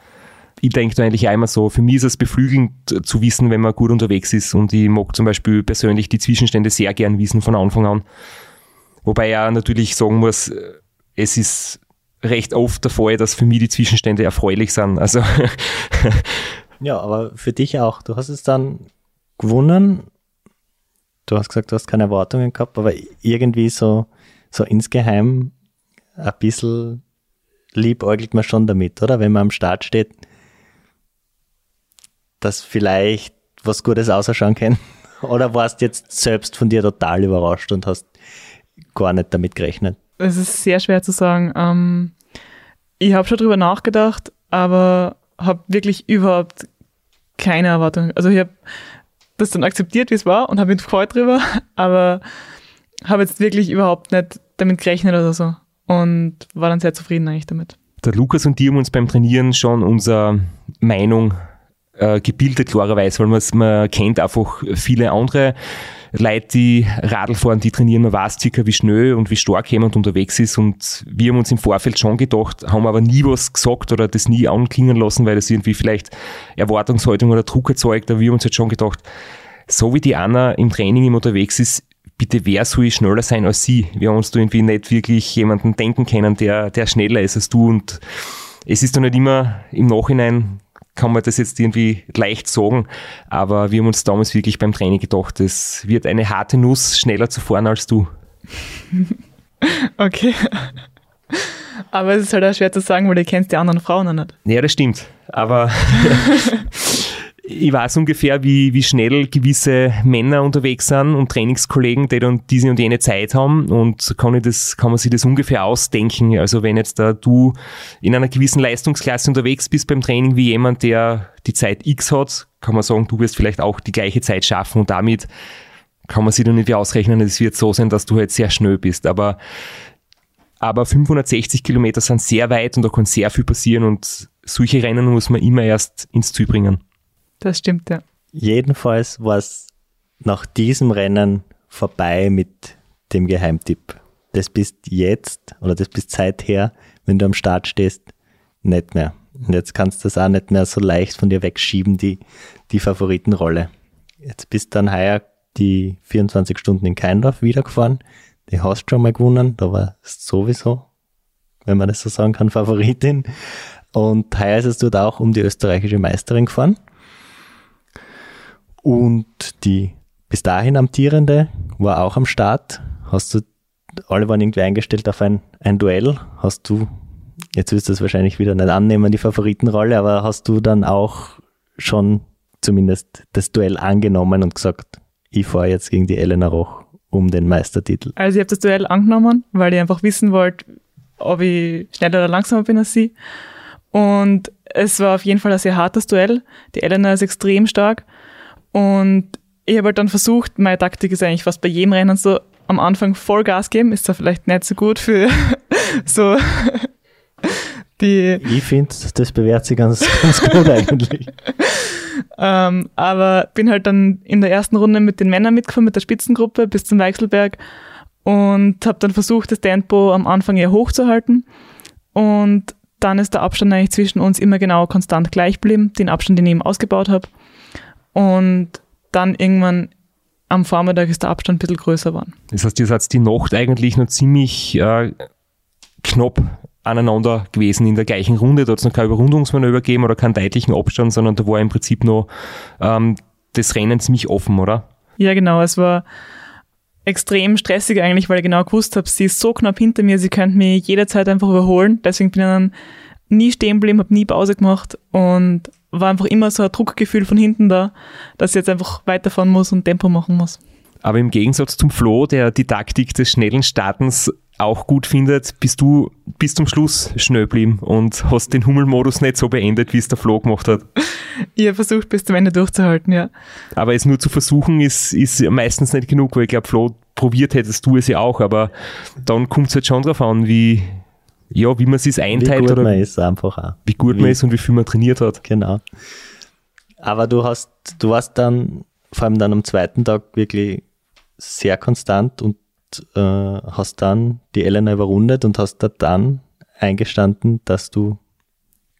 Speaker 2: ich denke da eigentlich einmal so, für mich ist es beflügelnd zu wissen, wenn man gut unterwegs ist und ich mag zum Beispiel persönlich die Zwischenstände sehr gern wissen von Anfang an. Wobei ja natürlich sagen muss, es ist recht oft der Fall, dass für mich die Zwischenstände erfreulich sind. Also [LAUGHS]
Speaker 3: ja, aber für dich auch. Du hast es dann gewonnen. Du hast gesagt, du hast keine Erwartungen gehabt, aber irgendwie so, so insgeheim ein bisschen liebäugelt man schon damit, oder? Wenn man am Start steht, dass vielleicht was Gutes ausschauen kann? [LAUGHS] Oder warst jetzt selbst von dir total überrascht und hast gar nicht damit gerechnet?
Speaker 4: Es ist sehr schwer zu sagen. Ähm, ich habe schon drüber nachgedacht, aber habe wirklich überhaupt keine Erwartung. Also ich habe das dann akzeptiert, wie es war und habe mich gefreut drüber, [LAUGHS] aber habe jetzt wirklich überhaupt nicht damit gerechnet oder so und war dann sehr zufrieden eigentlich damit.
Speaker 2: Der Lukas und die haben uns beim Trainieren schon unsere Meinung äh, gebildet, klarerweise, weil man kennt einfach viele andere Leute, die Radl fahren, die trainieren, man weiß circa, wie schnell und wie stark jemand unterwegs ist. Und wir haben uns im Vorfeld schon gedacht, haben aber nie was gesagt oder das nie anklingen lassen, weil das irgendwie vielleicht Erwartungshaltung oder Druck erzeugt, aber wir haben uns jetzt schon gedacht, so wie die Anna im Training immer unterwegs ist, bitte wer soll schneller sein als sie? Wir haben uns da irgendwie nicht wirklich jemanden denken können, der, der schneller ist als du. Und es ist doch nicht immer im Nachhinein kann man das jetzt irgendwie leicht sagen, aber wir haben uns damals wirklich beim Training gedacht, es wird eine harte Nuss, schneller zu fahren als du. [LAUGHS]
Speaker 4: okay. Aber es ist halt auch schwer zu sagen, weil du kennst die anderen Frauen noch nicht.
Speaker 2: Ja, das stimmt. Aber [LAUGHS] ich weiß ungefähr, wie, wie schnell gewisse Männer unterwegs sind und Trainingskollegen, die dann diese und jene Zeit haben und kann, ich das, kann man sich das ungefähr ausdenken. Also wenn jetzt da du in einer gewissen Leistungsklasse unterwegs bist beim Training wie jemand, der die Zeit X hat, kann man sagen, du wirst vielleicht auch die gleiche Zeit schaffen und damit kann man sich dann nicht ausrechnen, es wird so sein, dass du halt sehr schnell bist. Aber, aber 560 Kilometer sind sehr weit und da kann sehr viel passieren und solche Rennen muss man immer erst ins Ziel bringen.
Speaker 4: Das stimmt, ja.
Speaker 3: Jedenfalls war es nach diesem Rennen vorbei mit dem Geheimtipp. Das bist jetzt oder das bist seither, wenn du am Start stehst, nicht mehr. Und jetzt kannst du das auch nicht mehr so leicht von dir wegschieben, die, die Favoritenrolle. Jetzt bist dann heuer die 24 Stunden in Keindorf wiedergefahren. Die hast du schon mal gewonnen. Da war es sowieso, wenn man das so sagen kann, Favoritin. Und heuer ist es dort auch um die österreichische Meisterin gefahren. Und die bis dahin amtierende war auch am Start. Hast du, alle waren irgendwie eingestellt auf ein, ein Duell. Hast du, jetzt wirst du es wahrscheinlich wieder nicht annehmen, die Favoritenrolle, aber hast du dann auch schon zumindest das Duell angenommen und gesagt, ich fahre jetzt gegen die Elena Roch um den Meistertitel?
Speaker 4: Also ich habe das Duell angenommen, weil ich einfach wissen wollte, ob ich schneller oder langsamer bin als sie. Und es war auf jeden Fall ein sehr hartes Duell. Die Elena ist extrem stark und ich habe halt dann versucht, meine Taktik ist eigentlich fast bei jedem Rennen so am Anfang Vollgas geben, ist zwar vielleicht nicht so gut für [LAUGHS] so [LAUGHS] die.
Speaker 3: Ich finde, das bewährt sich ganz, ganz gut eigentlich. [LAUGHS]
Speaker 4: ähm, aber bin halt dann in der ersten Runde mit den Männern mitgefahren, mit der Spitzengruppe bis zum Weichselberg und habe dann versucht, das Tempo am Anfang eher hochzuhalten und dann ist der Abstand eigentlich zwischen uns immer genau konstant gleich geblieben, den Abstand, den ich eben ausgebaut habe. Und dann irgendwann am Vormittag ist der Abstand ein bisschen größer geworden.
Speaker 2: Das heißt, ihr seid die Nacht eigentlich noch ziemlich äh, knapp aneinander gewesen in der gleichen Runde. Da hat es noch kein Überrundungsmanöver gegeben oder keinen deutlichen Abstand, sondern da war im Prinzip noch ähm, das Rennen ziemlich offen, oder?
Speaker 4: Ja, genau. Es war extrem stressig eigentlich, weil ich genau gewusst habe, sie ist so knapp hinter mir, sie könnte mich jederzeit einfach überholen. Deswegen bin ich dann nie stehen geblieben, habe nie Pause gemacht und war einfach immer so ein Druckgefühl von hinten da, dass ich jetzt einfach weiterfahren muss und Tempo machen muss.
Speaker 2: Aber im Gegensatz zum Flo, der die Taktik des schnellen Startens auch gut findet, bist du bis zum Schluss schnell geblieben und hast den Hummelmodus nicht so beendet, wie es der Flo gemacht hat.
Speaker 4: Ich habe versucht, bis zum Ende durchzuhalten, ja.
Speaker 2: Aber es nur zu versuchen, ist, ist meistens nicht genug, weil ich glaube, Flo, probiert hättest du es ja auch, aber dann kommt es halt schon darauf an, wie, ja, wie man es einteilt.
Speaker 3: Wie gut
Speaker 2: oder
Speaker 3: man ist einfach auch.
Speaker 2: Wie gut
Speaker 3: wie,
Speaker 2: man ist und wie viel man trainiert hat.
Speaker 3: Genau. Aber du hast, du warst dann, vor allem dann am zweiten Tag wirklich sehr konstant und äh, hast dann die Elena überrundet und hast da dann eingestanden, dass du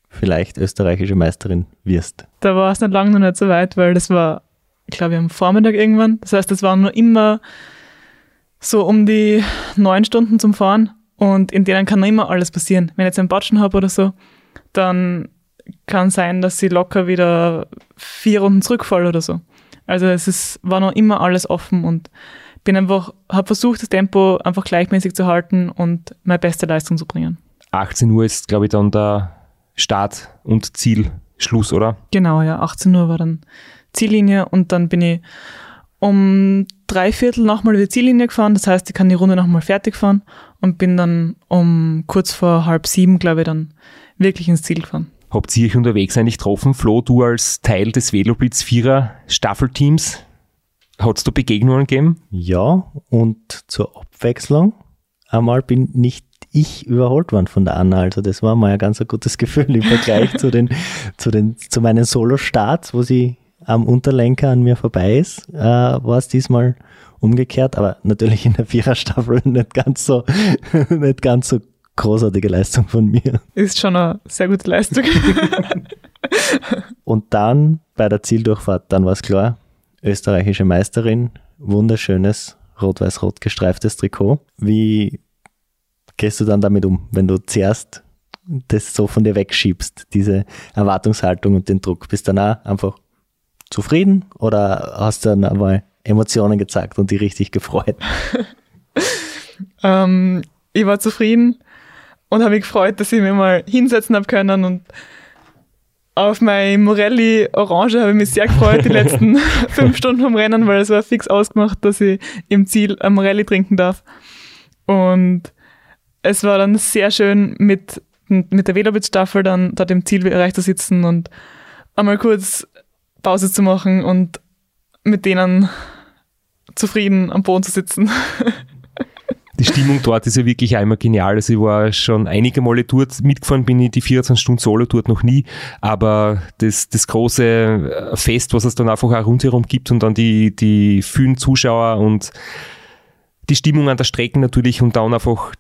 Speaker 3: vielleicht österreichische Meisterin wirst.
Speaker 4: Da war es nicht lange noch nicht so weit, weil das war, ich glaube, am Vormittag irgendwann. Das heißt, es waren nur immer so um die neun Stunden zum Fahren und in denen kann noch immer alles passieren. Wenn ich jetzt einen Batschen habe oder so, dann kann sein, dass sie locker wieder vier Runden zurückfallen oder so. Also es ist, war noch immer alles offen und bin einfach, habe versucht, das Tempo einfach gleichmäßig zu halten und meine beste Leistung zu bringen.
Speaker 2: 18 Uhr ist, glaube ich, dann der Start- und Zielschluss, oder?
Speaker 4: Genau, ja. 18 Uhr war dann Ziellinie und dann bin ich um drei Viertel nochmal über die Ziellinie gefahren. Das heißt, ich kann die Runde nochmal fertig fahren und bin dann um kurz vor halb sieben, glaube ich, dann wirklich ins Ziel gefahren.
Speaker 2: Habt ihr euch unterwegs eigentlich getroffen? Flo, du als Teil des Veloblitz Vierer Staffelteams, hat es da Begegnungen gegeben?
Speaker 3: Ja, und zur Abwechslung einmal bin nicht ich überholt worden von der Anna. Also das war mal ein ganz ein gutes [LAUGHS] Gefühl im Vergleich zu den, zu den, zu meinen Solo-Starts, wo sie am Unterlenker an mir vorbei ist, äh, war es diesmal umgekehrt, aber natürlich in der Viererstaffel [LAUGHS] nicht ganz so, [LAUGHS] nicht ganz so großartige Leistung von mir.
Speaker 4: Ist schon eine sehr gute Leistung.
Speaker 3: Und dann bei der Zieldurchfahrt, dann war es klar, österreichische Meisterin, wunderschönes rot-weiß-rot gestreiftes Trikot. Wie gehst du dann damit um, wenn du zuerst das so von dir wegschiebst, diese Erwartungshaltung und den Druck? Bist du dann auch einfach zufrieden oder hast du dann einmal Emotionen gezeigt und die richtig gefreut? [LAUGHS]
Speaker 4: ähm, ich war zufrieden und habe mich gefreut, dass ich mich mal hinsetzen habe können und auf mein Morelli Orange habe ich mich sehr gefreut, die letzten [LAUGHS] fünf Stunden vom Rennen, weil es war fix ausgemacht, dass ich im Ziel ein Morelli trinken darf. Und es war dann sehr schön mit, mit der Velobit-Staffel dann dort im Zielbereich zu sitzen und einmal kurz Pause zu machen und mit denen zufrieden am Boden zu sitzen. [LAUGHS]
Speaker 2: Die Stimmung dort ist ja wirklich einmal genial. Also ich war schon einige Male dort, mitgefahren bin ich die 24 Stunden Solo dort noch nie, aber das, das große Fest, was es dann einfach auch rundherum gibt und dann die, die vielen Zuschauer und die Stimmung an der Strecke natürlich und dann einfach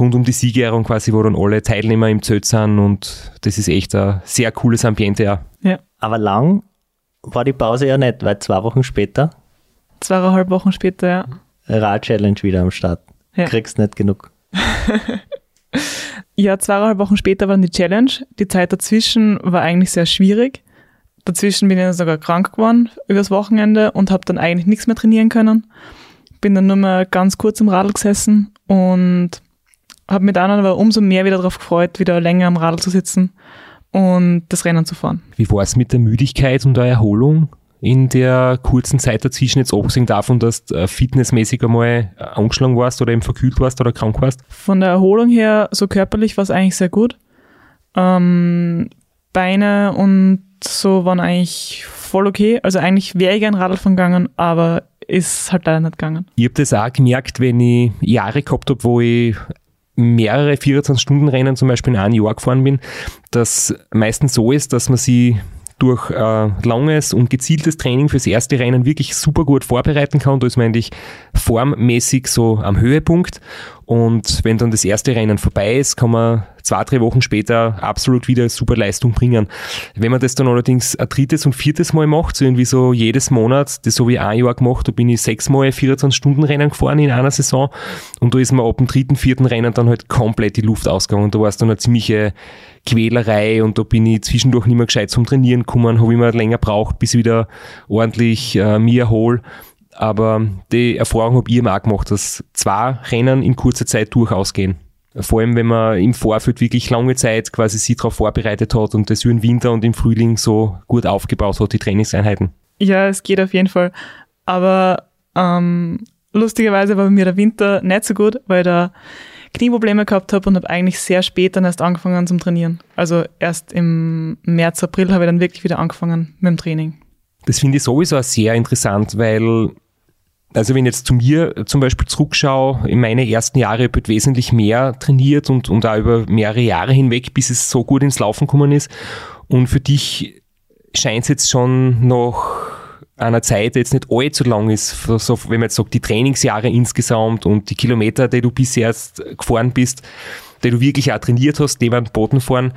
Speaker 2: rund um die Siegerehrung quasi, wo dann alle Teilnehmer im Zelt sind und das ist echt ein sehr cooles Ambiente, ja.
Speaker 3: ja. Aber lang war die Pause ja nicht, weil zwei Wochen später.
Speaker 4: Zweieinhalb Wochen später, ja.
Speaker 3: Rad-Challenge wieder am Start. Ja. Kriegst nicht genug. [LAUGHS]
Speaker 4: ja, zweieinhalb Wochen später war dann die Challenge. Die Zeit dazwischen war eigentlich sehr schwierig. Dazwischen bin ich sogar krank geworden übers Wochenende und habe dann eigentlich nichts mehr trainieren können. Bin dann nur mal ganz kurz im Radl gesessen und habe mich dann aber umso mehr wieder darauf gefreut, wieder länger am Radl zu sitzen und das Rennen zu fahren.
Speaker 2: Wie war es mit der Müdigkeit und der Erholung? in der kurzen Zeit dazwischen, jetzt abgesehen davon, dass du äh, fitnessmäßig einmal äh, angeschlagen warst oder eben verkühlt warst oder krank warst?
Speaker 4: Von der Erholung her, so körperlich war es eigentlich sehr gut. Ähm, Beine und so waren eigentlich voll okay. Also eigentlich wäre ich gern Radl gegangen, aber ist halt leider nicht gegangen.
Speaker 2: Ich habe das auch gemerkt, wenn ich Jahre gehabt habe, wo ich mehrere 24-Stunden-Rennen zum Beispiel in einem Jahr gefahren bin, dass meistens so ist, dass man sie durch äh, langes und gezieltes Training fürs erste Rennen wirklich super gut vorbereiten kann. Da ist man eigentlich formmäßig so am Höhepunkt. Und wenn dann das erste Rennen vorbei ist, kann man zwei, drei Wochen später absolut wieder super Leistung bringen. Wenn man das dann allerdings ein drittes und viertes Mal macht, so irgendwie so jedes Monat, das so wie ein Jahr gemacht, da bin ich sechsmal 24 Stunden Rennen gefahren in einer Saison und da ist mir ab dem dritten, vierten Rennen dann halt komplett die Luft ausgegangen. Da war es dann eine ziemliche Quälerei und da bin ich zwischendurch nicht mehr gescheit zum Trainieren gekommen, habe immer länger braucht, bis ich wieder ordentlich äh, mir erhole. Aber die Erfahrung habe ich eben auch gemacht, dass zwei Rennen in kurzer Zeit durchaus gehen. Vor allem, wenn man im Vorfeld wirklich lange Zeit quasi sich darauf vorbereitet hat und das im Winter und im Frühling so gut aufgebaut hat, die Trainingseinheiten.
Speaker 4: Ja, es geht auf jeden Fall. Aber ähm, lustigerweise war bei mir der Winter nicht so gut, weil ich da Knieprobleme gehabt habe und habe eigentlich sehr spät dann erst angefangen zum Trainieren. Also erst im März, April habe ich dann wirklich wieder angefangen mit dem Training.
Speaker 2: Das finde ich sowieso auch sehr interessant, weil also wenn ich jetzt zu mir zum Beispiel zurückschaue, in meine ersten Jahre habe ich wesentlich mehr trainiert und, und auch über mehrere Jahre hinweg, bis es so gut ins Laufen gekommen ist. Und für dich scheint es jetzt schon noch einer Zeit die jetzt nicht allzu lang ist, so, wenn man jetzt sagt, die Trainingsjahre insgesamt und die Kilometer, die du bisher erst gefahren bist, die du wirklich auch trainiert hast, die beim Bodenfahren,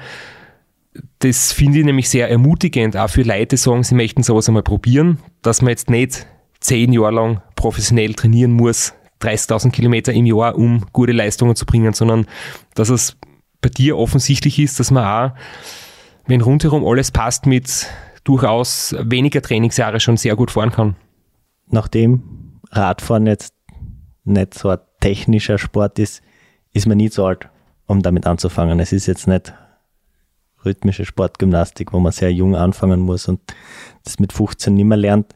Speaker 2: das finde ich nämlich sehr ermutigend, auch für Leute, die sagen, sie möchten sowas einmal probieren, dass man jetzt nicht zehn Jahre lang professionell trainieren muss, 30.000 Kilometer im Jahr, um gute Leistungen zu bringen, sondern dass es bei dir offensichtlich ist, dass man auch, wenn rundherum alles passt, mit durchaus weniger Trainingsjahre schon sehr gut fahren kann.
Speaker 3: Nachdem Radfahren jetzt nicht so ein technischer Sport ist, ist man nie zu alt, um damit anzufangen. Es ist jetzt nicht rhythmische Sportgymnastik, wo man sehr jung anfangen muss und das mit 15 nicht mehr lernt.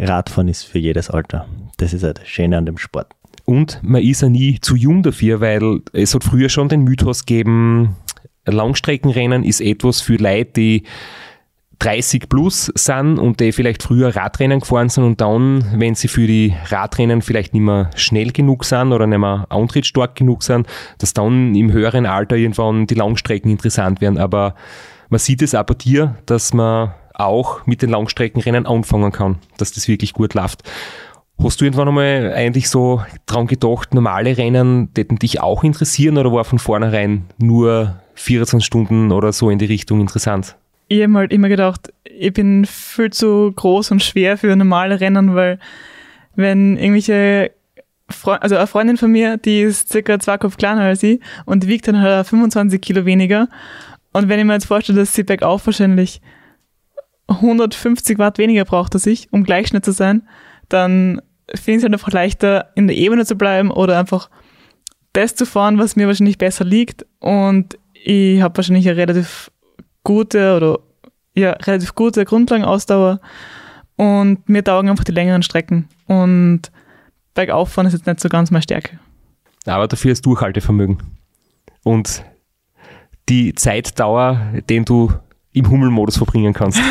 Speaker 3: Radfahren ist für jedes Alter. Das ist ja das Schöne an dem Sport.
Speaker 2: Und man ist ja nie zu jung dafür, weil es hat früher schon den Mythos gegeben, Langstreckenrennen ist etwas für Leute, die 30 plus sind und die vielleicht früher Radrennen gefahren sind und dann, wenn sie für die Radrennen vielleicht nicht mehr schnell genug sind oder nicht mehr antrittstark genug sind, dass dann im höheren Alter irgendwann die Langstrecken interessant werden. Aber man sieht es bei dir, dass man auch mit den Langstreckenrennen anfangen kann, dass das wirklich gut läuft. Hast du irgendwann einmal eigentlich so dran gedacht, normale Rennen täten dich auch interessieren oder war von vornherein nur 24 Stunden oder so in die Richtung interessant?
Speaker 4: Ich habe halt immer gedacht, ich bin viel zu groß und schwer für normale Rennen, weil wenn irgendwelche Fre also eine Freundin von mir, die ist circa zwei Kopf kleiner als ich und wiegt dann halt 25 Kilo weniger. Und wenn ich mir jetzt vorstelle, dass sie bergauf wahrscheinlich 150 Watt weniger braucht als ich, um gleich schnell zu sein, dann finde ich es halt einfach leichter, in der Ebene zu bleiben oder einfach das zu fahren, was mir wahrscheinlich besser liegt. Und ich habe wahrscheinlich eine relativ gute oder ja, relativ gute Grundlagenausdauer und mir taugen einfach die längeren Strecken. Und bergauffahren ist jetzt nicht so ganz meine Stärke.
Speaker 2: Aber dafür ist Durchhaltevermögen. Und die Zeitdauer, den du im Hummelmodus verbringen kannst. [LAUGHS]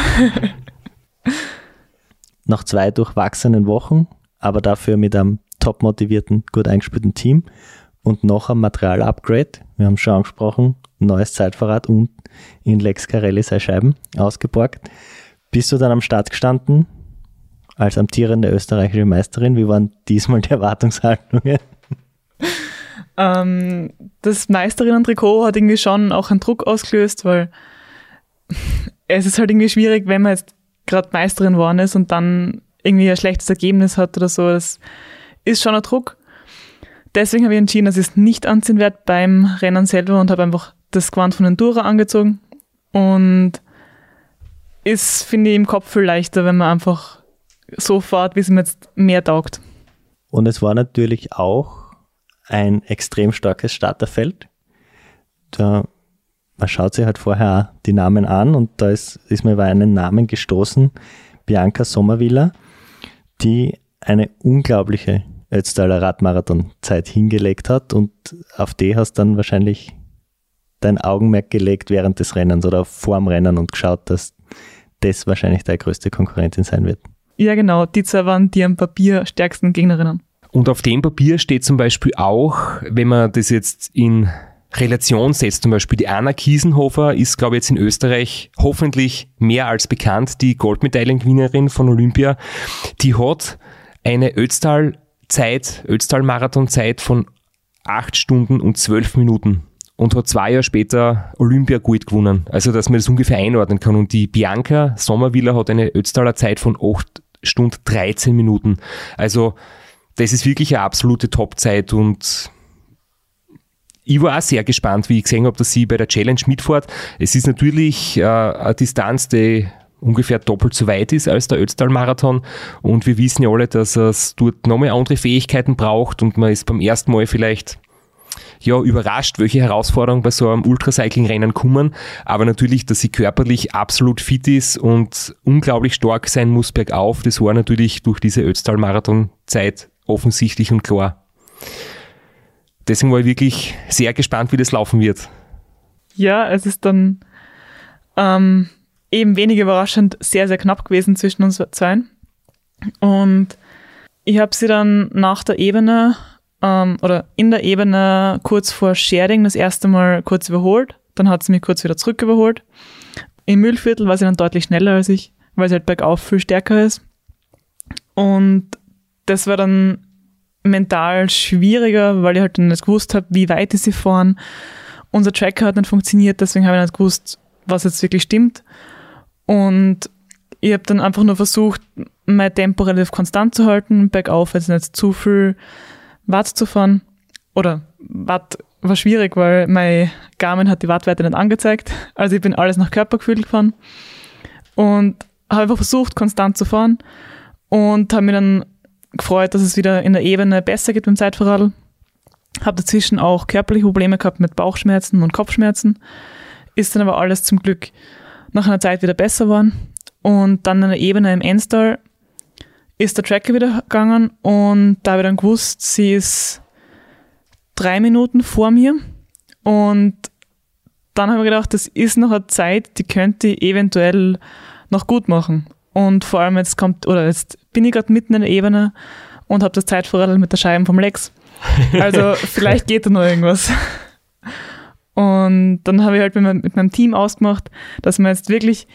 Speaker 3: Nach zwei durchwachsenen Wochen, aber dafür mit einem top motivierten, gut eingespielten Team und noch ein Material-Upgrade, wir haben schon angesprochen, neues Zeitverrat und in Lex Carelli sei Scheiben ausgeborgt. Bist du dann am Start gestanden als amtierende österreichische Meisterin? Wie waren diesmal die Erwartungshaltungen?
Speaker 4: Ähm, das Meisterinnen-Trikot hat irgendwie schon auch einen Druck ausgelöst, weil es ist halt irgendwie schwierig, wenn man jetzt gerade Meisterin geworden ist und dann irgendwie ein schlechtes Ergebnis hat oder so. Das ist schon ein Druck. Deswegen habe ich entschieden, dass ich es nicht anziehen werde beim Rennen selber und habe einfach das Gewand von Endura angezogen. Und ist, finde ich, im Kopf viel leichter, wenn man einfach so fährt, wie es mir jetzt mehr taugt.
Speaker 3: Und es war natürlich auch ein extrem starkes Starterfeld. Da man schaut sich halt vorher auch die Namen an und da ist, ist mir über einen Namen gestoßen, Bianca Sommervilla, die eine unglaubliche Ötztaler Radmarathon-Zeit hingelegt hat und auf die hast dann wahrscheinlich dein Augenmerk gelegt während des Rennens oder vorm Rennen und geschaut, dass das wahrscheinlich deine größte Konkurrentin sein wird.
Speaker 4: Ja, genau. Die zwei waren die am Papier stärksten Gegnerinnen.
Speaker 2: Und auf dem Papier steht zum Beispiel auch, wenn man das jetzt in Relation setzt. Zum Beispiel die Anna Kiesenhofer ist, glaube ich, jetzt in Österreich hoffentlich mehr als bekannt, die Goldmedaillengewinnerin von Olympia. Die hat eine Ötztal-Zeit, Ötztal-Marathon-Zeit von 8 Stunden und 12 Minuten und hat zwei Jahre später Olympia Gold gewonnen. Also, dass man das ungefähr einordnen kann. Und die Bianca Sommerwiller hat eine Ötztaler Zeit von 8 Stunden 13 Minuten. Also, das ist wirklich eine absolute Topzeit und ich war auch sehr gespannt, wie ich gesehen habe, dass sie bei der Challenge mitfährt. Es ist natürlich äh, eine Distanz, die ungefähr doppelt so weit ist als der Ötztal-Marathon. Und wir wissen ja alle, dass es dort nochmal andere Fähigkeiten braucht und man ist beim ersten Mal vielleicht ja, überrascht, welche Herausforderungen bei so einem Ultracycling-Rennen kommen. Aber natürlich, dass sie körperlich absolut fit ist und unglaublich stark sein muss bergauf, das war natürlich durch diese Ötztal-Marathon-Zeit offensichtlich und klar deswegen war ich wirklich sehr gespannt, wie das laufen wird.
Speaker 4: Ja, es ist dann ähm, eben wenig überraschend sehr, sehr knapp gewesen zwischen uns zwei. Und ich habe sie dann nach der Ebene ähm, oder in der Ebene kurz vor Sharing das erste Mal kurz überholt. Dann hat sie mich kurz wieder zurück überholt. Im Müllviertel war sie dann deutlich schneller als ich, weil sie halt bergauf viel stärker ist. Und das war dann mental schwieriger, weil ich halt nicht gewusst habe, wie weit ist sie fahren. Unser Tracker hat nicht funktioniert, deswegen habe ich nicht gewusst, was jetzt wirklich stimmt. Und ich habe dann einfach nur versucht, mein Tempo relativ konstant zu halten, bergauf jetzt nicht zu viel Watt zu fahren. Oder Watt war schwierig, weil mein Garmin hat die Wattwerte nicht angezeigt. Also ich bin alles nach Körpergefühl gefahren und habe einfach versucht, konstant zu fahren und habe mir dann gefreut, dass es wieder in der Ebene besser geht beim Zeitverradl. Habe dazwischen auch körperliche Probleme gehabt mit Bauchschmerzen und Kopfschmerzen. Ist dann aber alles zum Glück nach einer Zeit wieder besser geworden. Und dann in der Ebene im Enstal ist der Tracker wieder gegangen und da habe ich dann gewusst, sie ist drei Minuten vor mir. Und dann habe ich gedacht, das ist noch eine Zeit, die könnte ich eventuell noch gut machen. Und vor allem jetzt kommt, oder jetzt bin ich gerade mitten in der Ebene und habe das Zeitvorradl mit der Scheibe vom Lex. Also [LAUGHS] vielleicht geht da noch irgendwas. Und dann habe ich halt mit, meinem, mit meinem Team ausgemacht, dass wir jetzt wirklich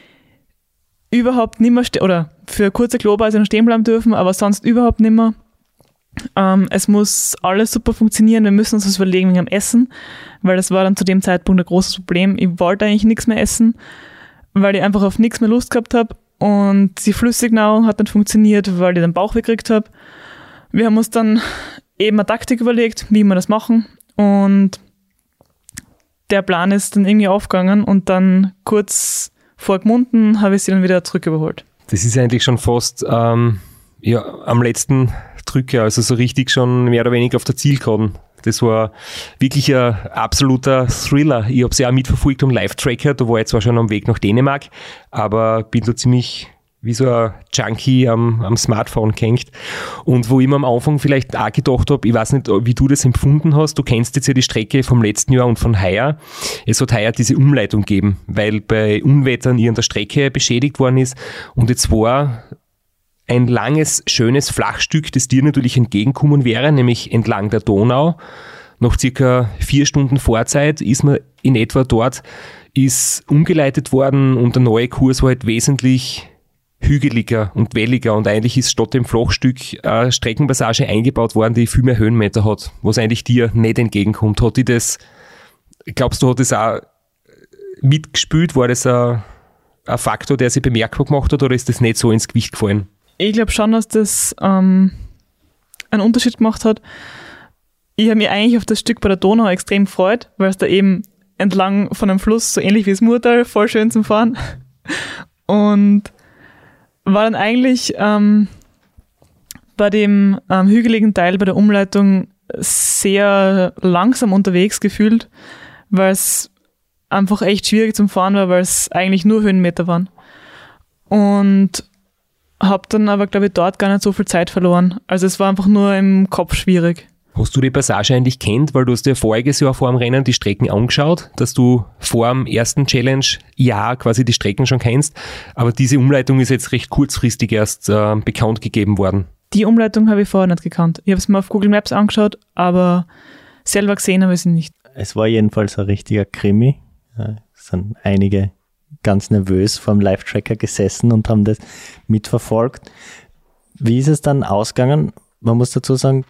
Speaker 4: überhaupt nicht mehr, oder für kurze Klobeise noch stehen bleiben dürfen, aber sonst überhaupt nicht mehr. Ähm, es muss alles super funktionieren. Wir müssen uns was überlegen wegen dem Essen, weil das war dann zu dem Zeitpunkt ein großes Problem. Ich wollte eigentlich nichts mehr essen, weil ich einfach auf nichts mehr Lust gehabt habe. Und die Flüssignahrung hat dann funktioniert, weil ich den Bauch weggekriegt habe. Wir haben uns dann eben eine Taktik überlegt, wie wir das machen. Und der Plan ist dann irgendwie aufgegangen und dann kurz vor Gmunden habe ich sie dann wieder zurücküberholt.
Speaker 2: Das ist eigentlich schon fast ähm, ja, am letzten Drücker, also so richtig schon mehr oder weniger auf der Zielgeraden. Das war wirklich ein absoluter Thriller. Ich habe sie auch mitverfolgt am Live-Tracker. Da war ich zwar schon am Weg nach Dänemark, aber bin da ziemlich wie so ein Junkie am, am Smartphone gehängt. Und wo ich mir am Anfang vielleicht auch gedacht habe, ich weiß nicht, wie du das empfunden hast, du kennst jetzt ja die Strecke vom letzten Jahr und von heuer. Es hat heuer diese Umleitung gegeben, weil bei Unwettern irgendeine Strecke beschädigt worden ist. Und jetzt war ein langes, schönes Flachstück, das dir natürlich entgegenkommen wäre, nämlich entlang der Donau. Nach circa vier Stunden Vorzeit ist man in etwa dort, ist umgeleitet worden und der neue Kurs war halt wesentlich hügeliger und welliger und eigentlich ist statt dem Flachstück eine Streckenpassage eingebaut worden, die viel mehr Höhenmeter hat, was eigentlich dir nicht entgegenkommt. Hat die das, glaubst du, hat das auch mitgespült? War das ein, ein Faktor, der sich bemerkbar gemacht hat oder ist das nicht so ins Gewicht gefallen?
Speaker 4: Ich glaube schon, dass das ähm, einen Unterschied gemacht hat. Ich habe mich eigentlich auf das Stück bei der Donau extrem gefreut, weil es da eben entlang von einem Fluss, so ähnlich wie das Murtal, voll schön zum Fahren. [LAUGHS] Und war dann eigentlich ähm, bei dem ähm, hügeligen Teil bei der Umleitung sehr langsam unterwegs gefühlt, weil es einfach echt schwierig zum Fahren war, weil es eigentlich nur Höhenmeter waren. Und habe dann aber, glaube ich, dort gar nicht so viel Zeit verloren. Also es war einfach nur im Kopf schwierig.
Speaker 2: Hast du die Passage eigentlich kennt, weil du hast dir voriges Jahr vor dem Rennen die Strecken angeschaut, dass du vor dem ersten Challenge-Jahr quasi die Strecken schon kennst, aber diese Umleitung ist jetzt recht kurzfristig erst äh, bekannt gegeben worden.
Speaker 4: Die Umleitung habe ich vorher nicht gekannt. Ich habe es mir auf Google Maps angeschaut, aber selber gesehen habe ich sie nicht.
Speaker 3: Es war jedenfalls ein richtiger Krimi. Es sind einige ganz nervös vor dem Live-Tracker gesessen und haben das mitverfolgt. Wie ist es dann ausgegangen? Man muss dazu sagen,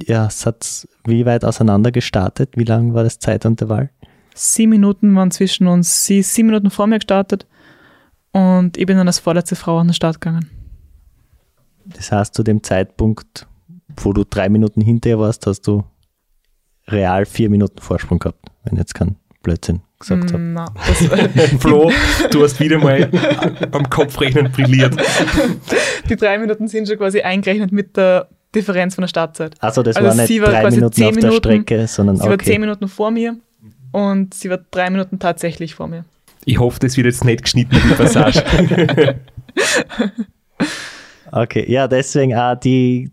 Speaker 3: ja, es hat wie weit auseinander gestartet? Wie lang war das Zeitintervall?
Speaker 4: Sieben Minuten waren zwischen uns. Sie ist sieben Minuten vor mir gestartet und ich bin dann als vorletzte Frau an den Start gegangen.
Speaker 3: Das heißt, zu dem Zeitpunkt, wo du drei Minuten hinter ihr warst, hast du real vier Minuten Vorsprung gehabt, wenn jetzt kein Blödsinn gesagt habe.
Speaker 4: Na, das, [LAUGHS]
Speaker 2: Flo, du hast wieder mal beim Kopfrechnen brilliert.
Speaker 4: die drei Minuten sind schon quasi eingerechnet mit der Differenz von der Startzeit.
Speaker 3: Also das
Speaker 4: Also
Speaker 3: war nicht
Speaker 4: sie war
Speaker 3: drei Minuten
Speaker 4: zehn
Speaker 3: auf der
Speaker 4: Minuten-
Speaker 3: Strecke, sondern
Speaker 4: Sie war
Speaker 3: okay.
Speaker 4: zehn Minuten vor mir und sie war drei Minuten tatsächlich vor mir.
Speaker 2: Ich hoffe, das wird jetzt nicht geschnitten, die Passage. [LAUGHS]
Speaker 3: Okay, ja, deswegen auch die,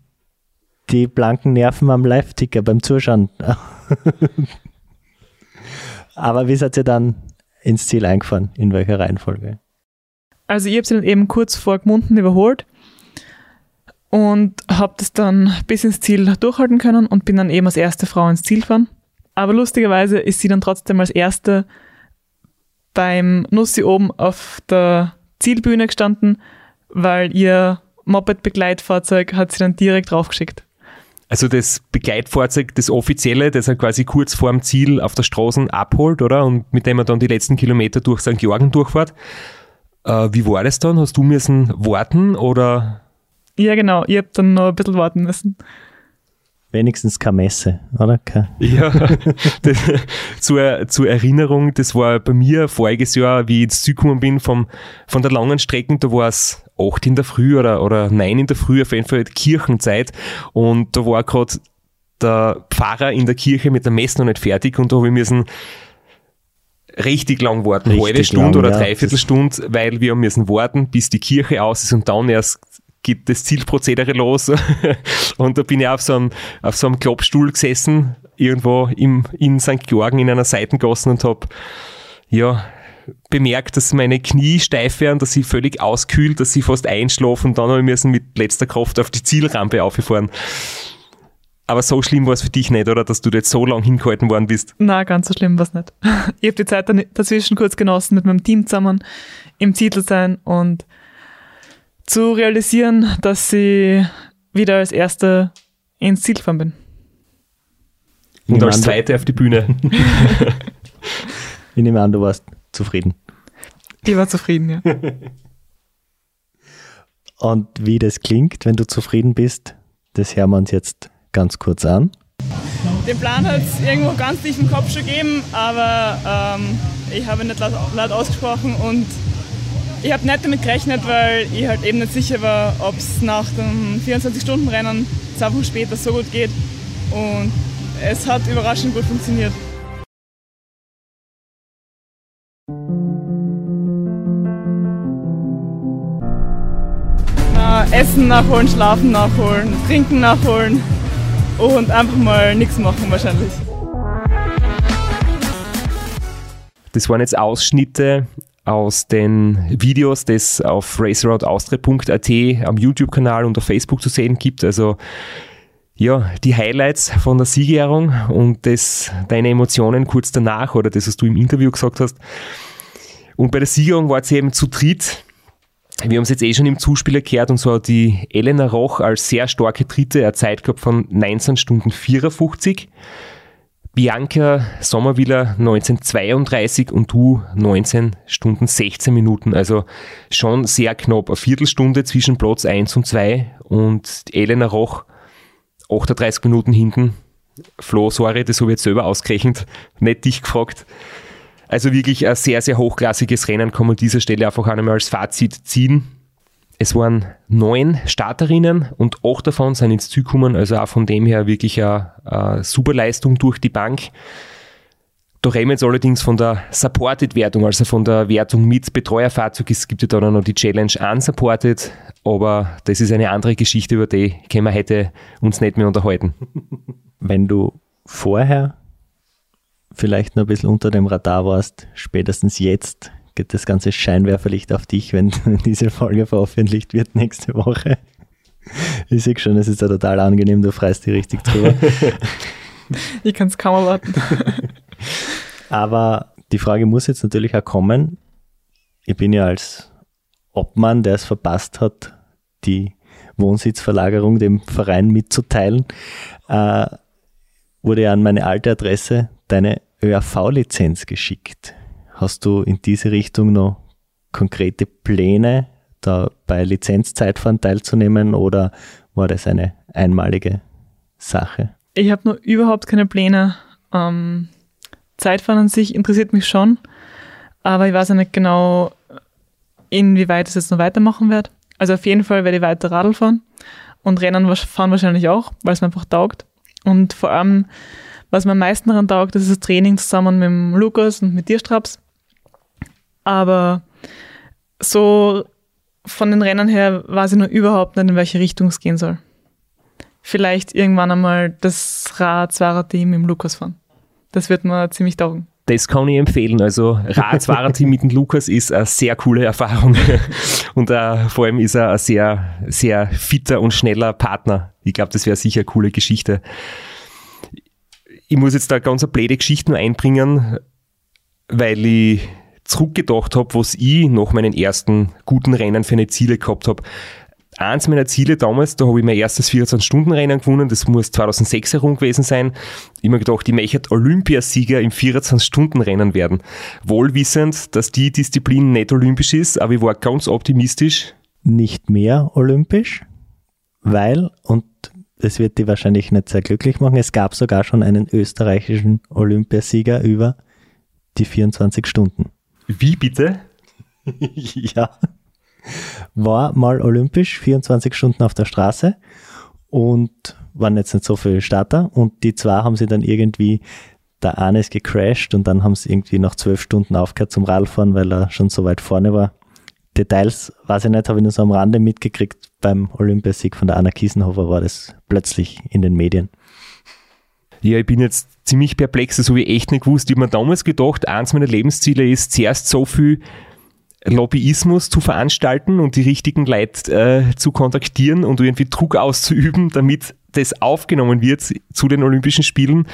Speaker 3: die blanken Nerven am Live-Ticker beim Zuschauen. Aber wie seid ihr dann ins Ziel eingefahren? In welcher Reihenfolge?
Speaker 4: Also ich habe sie dann eben kurz vor Gmunden überholt und habe das dann bis ins Ziel durchhalten können und bin dann eben als erste Frau ins Ziel gefahren. Aber lustigerweise ist sie dann trotzdem als erste beim Nussi oben auf der Zielbühne gestanden, weil ihr Moped-Begleitfahrzeug hat sie dann direkt draufgeschickt.
Speaker 2: Also das Begleitfahrzeug, das offizielle, das er quasi kurz vorm Ziel auf der Straße abholt, oder? Und mit dem er dann die letzten Kilometer durch St. Georgen durchfährt. Äh, wie war das dann? Hast du müssen warten oder?
Speaker 4: Ja, genau. Ich habe dann noch ein bisschen warten müssen.
Speaker 3: Wenigstens keine Messe, oder? Keine.
Speaker 2: Ja, [LAUGHS] das, zur, zur Erinnerung, das war bei mir voriges Jahr, wie ich ins Ziel gekommen bin, vom, von der langen Strecke, da war es 8 in der Früh oder, oder 9 in der Früh, auf jeden Fall Kirchenzeit. Und da war gerade der Pfarrer in der Kirche mit der Messe noch nicht fertig und da habe ich müssen richtig lang warten,
Speaker 3: Richtig
Speaker 2: halbe Stunde
Speaker 3: lang,
Speaker 2: oder
Speaker 3: ja.
Speaker 2: dreiviertel Stunde, weil wir müssen warten, bis die Kirche aus ist und dann erst geht das Zielprozedere los. [LAUGHS] und da bin ich auf so einem, auf so einem Klappstuhl gesessen, irgendwo im, in St. Georgen in einer Seitengasse und habe ja, bemerkt, dass meine Knie steif werden, dass sie völlig auskühlt, dass sie fast einschlafen und dann habe ich müssen mit letzter Kraft auf die Zielrampe auffahren. Aber so schlimm war es für dich nicht, oder? Dass du jetzt so lang hingehalten worden bist.
Speaker 4: Na, ganz so schlimm war es nicht. [LAUGHS] Ich habe die Zeit dazwischen kurz genossen, mit meinem Team zusammen im zu sein und zu realisieren, dass ich wieder als Erste ins Ziel gefahren bin.
Speaker 2: Und als Zweite auf die Bühne. [LAUGHS]
Speaker 3: Ich nehme an, du warst zufrieden.
Speaker 4: Ich war zufrieden, ja. [LAUGHS]
Speaker 3: Und wie das klingt, wenn du zufrieden bist, das hören wir uns jetzt ganz kurz an.
Speaker 5: Den Plan hat es irgendwo ganz tief im Kopf schon gegeben, aber ähm, ich habe ihn nicht laut, laut ausgesprochen und ich habe nicht damit gerechnet, weil ich halt eben nicht sicher war, ob es nach dem 24-Stunden-Rennen zwei Wochen später so gut geht. Und es hat überraschend gut funktioniert. Essen nachholen, Schlafen nachholen, Trinken nachholen und einfach mal nichts machen wahrscheinlich.
Speaker 2: Das waren jetzt Ausschnitte aus den Videos, das auf raceroundaustria.at am YouTube-Kanal und auf Facebook zu sehen gibt. Also ja, die Highlights von der Siegerehrung und das, deine Emotionen kurz danach oder das, was du im Interview gesagt hast. Und bei der Siegerung war es eben zu dritt. Wir haben es jetzt eh schon im Zuspieler gehört und hat die Elena Roch als sehr starke Dritte eine Zeit gehabt von 19 Stunden 54. Bianca Sommerwiller 1932 und du 19 Stunden 16 Minuten. Also schon sehr knapp. Eine Viertelstunde zwischen Platz 1 und 2 und Elena Roch 38 Minuten hinten. Flo, sorry, das habe ich jetzt selber ausgerechnet, nicht dich gefragt. Also wirklich ein sehr, sehr hochklassiges Rennen kann man an dieser Stelle einfach einmal als Fazit ziehen. Es waren neun Starterinnen und acht davon sind ins Ziel gekommen, also auch von dem her wirklich eine, eine super Leistung durch die Bank. Da reden wir jetzt allerdings von der Supported-Wertung, also von der Wertung mit Betreuerfahrzeug. Es gibt ja dann auch noch die Challenge Unsupported, aber das ist eine andere Geschichte, über die können wir heute uns nicht mehr unterhalten. [LAUGHS]
Speaker 3: Wenn du vorher vielleicht noch ein bisschen unter dem Radar warst, spätestens jetzt geht das ganze Scheinwerferlicht auf dich, wenn [LAUGHS] diese Folge veröffentlicht wird nächste Woche. Ich sehe schon, es ist ja total angenehm, du freust dich richtig drüber. [LAUGHS]
Speaker 4: Ich kann es kaum erwarten. [LAUGHS]
Speaker 3: Aber die Frage muss jetzt natürlich auch kommen. Ich bin ja als Obmann, der es verpasst hat, die Wohnsitzverlagerung dem Verein mitzuteilen, äh, wurde ja an meine alte Adresse deine ÖRV-Lizenz geschickt. Hast du in diese Richtung noch konkrete Pläne, da bei Lizenzzeitfahren teilzunehmen oder war das eine einmalige Sache?
Speaker 4: Ich habe noch überhaupt keine Pläne. Ähm, Zeitfahren an sich interessiert mich schon, aber ich weiß ja nicht genau, inwieweit ich es jetzt noch weitermachen werde. Also auf jeden Fall werde ich weiter Radl fahren und Rennen fahren wahrscheinlich auch, weil es mir einfach taugt. Und vor allem, was mir am meisten daran taugt, das ist das Training zusammen mit dem Lukas und mit dir, Straps. Aber so von den Rennen her weiß ich noch überhaupt nicht, in welche Richtung es gehen soll. Vielleicht irgendwann einmal das Rad-Zweier-Team im Lukas fahren. Das wird mir ziemlich taugen.
Speaker 2: Das kann ich empfehlen. Also Rad-Zweier-Team mit dem Lukas ist eine sehr coole Erfahrung. [LAUGHS] Und uh, vor allem ist er ein sehr, sehr fitter und schneller Partner. Ich glaube, das wäre sicher eine coole Geschichte. Ich muss jetzt da ganz eine blöde Geschichte nur einbringen, weil ich zurückgedacht habe, was ich nach meinen ersten guten Rennen für eine Ziele gehabt habe. Eins meiner Ziele damals, da habe ich mein erstes 24-Stunden-Rennen gewonnen, das muss 2006 herum gewesen sein. Mir gedacht, ich möchte Olympiasieger im 24-Stunden-Rennen werden. Wohlwissend, dass die Disziplin nicht olympisch ist, aber ich war ganz optimistisch.
Speaker 3: Nicht mehr olympisch, weil, und das wird die wahrscheinlich nicht sehr glücklich machen, es gab sogar schon einen österreichischen Olympiasieger über die 24 Stunden.
Speaker 2: Wie bitte? [LAUGHS]
Speaker 3: ja. War mal olympisch, 24 Stunden auf der Straße und waren jetzt nicht so viele Starter und die zwei haben sie dann irgendwie, der eine ist gecrashed und dann haben sie irgendwie nach zwölf Stunden aufgehört zum Radfahren, weil er schon so weit vorne war. Details, weiß ich nicht, habe ich nur so am Rande mitgekriegt. Beim Olympiasieg von der Anna Kiesenhofer war das plötzlich in den Medien.
Speaker 2: Ja, ich bin jetzt ziemlich perplex, das habe ich echt nicht gewusst. Ich habe mir damals gedacht, eins meiner Lebensziele ist, zuerst so viel Lobbyismus zu veranstalten und die richtigen Leute äh, zu kontaktieren und irgendwie Druck auszuüben, damit das aufgenommen wird zu den Olympischen Spielen.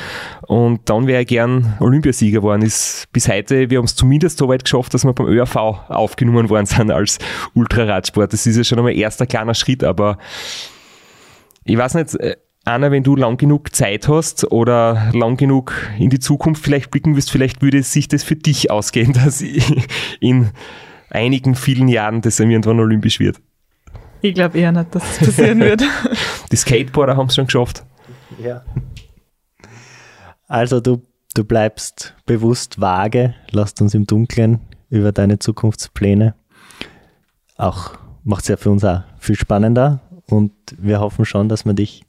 Speaker 2: Und dann wäre ich gern Olympiasieger geworden. Ist bis heute, wir haben es zumindest so weit geschafft, dass wir beim ÖRV aufgenommen worden sind als Ultraradsport. Das ist ja schon einmal erster kleiner Schritt, aber ich weiß nicht, äh, Anna, wenn du lang genug Zeit hast oder lang genug in die Zukunft vielleicht blicken willst, vielleicht würde sich das für dich ausgehen, [LAUGHS] dass in einigen vielen Jahren das irgendwann olympisch wird.
Speaker 4: Ich glaube eher nicht, dass es passieren [LAUGHS] wird.
Speaker 2: Die Skateboarder haben es schon geschafft.
Speaker 3: Ja. Also du, du bleibst bewusst vage, lasst uns im Dunkeln über deine Zukunftspläne. Auch macht es ja für uns auch viel spannender und wir hoffen schon, dass wir dich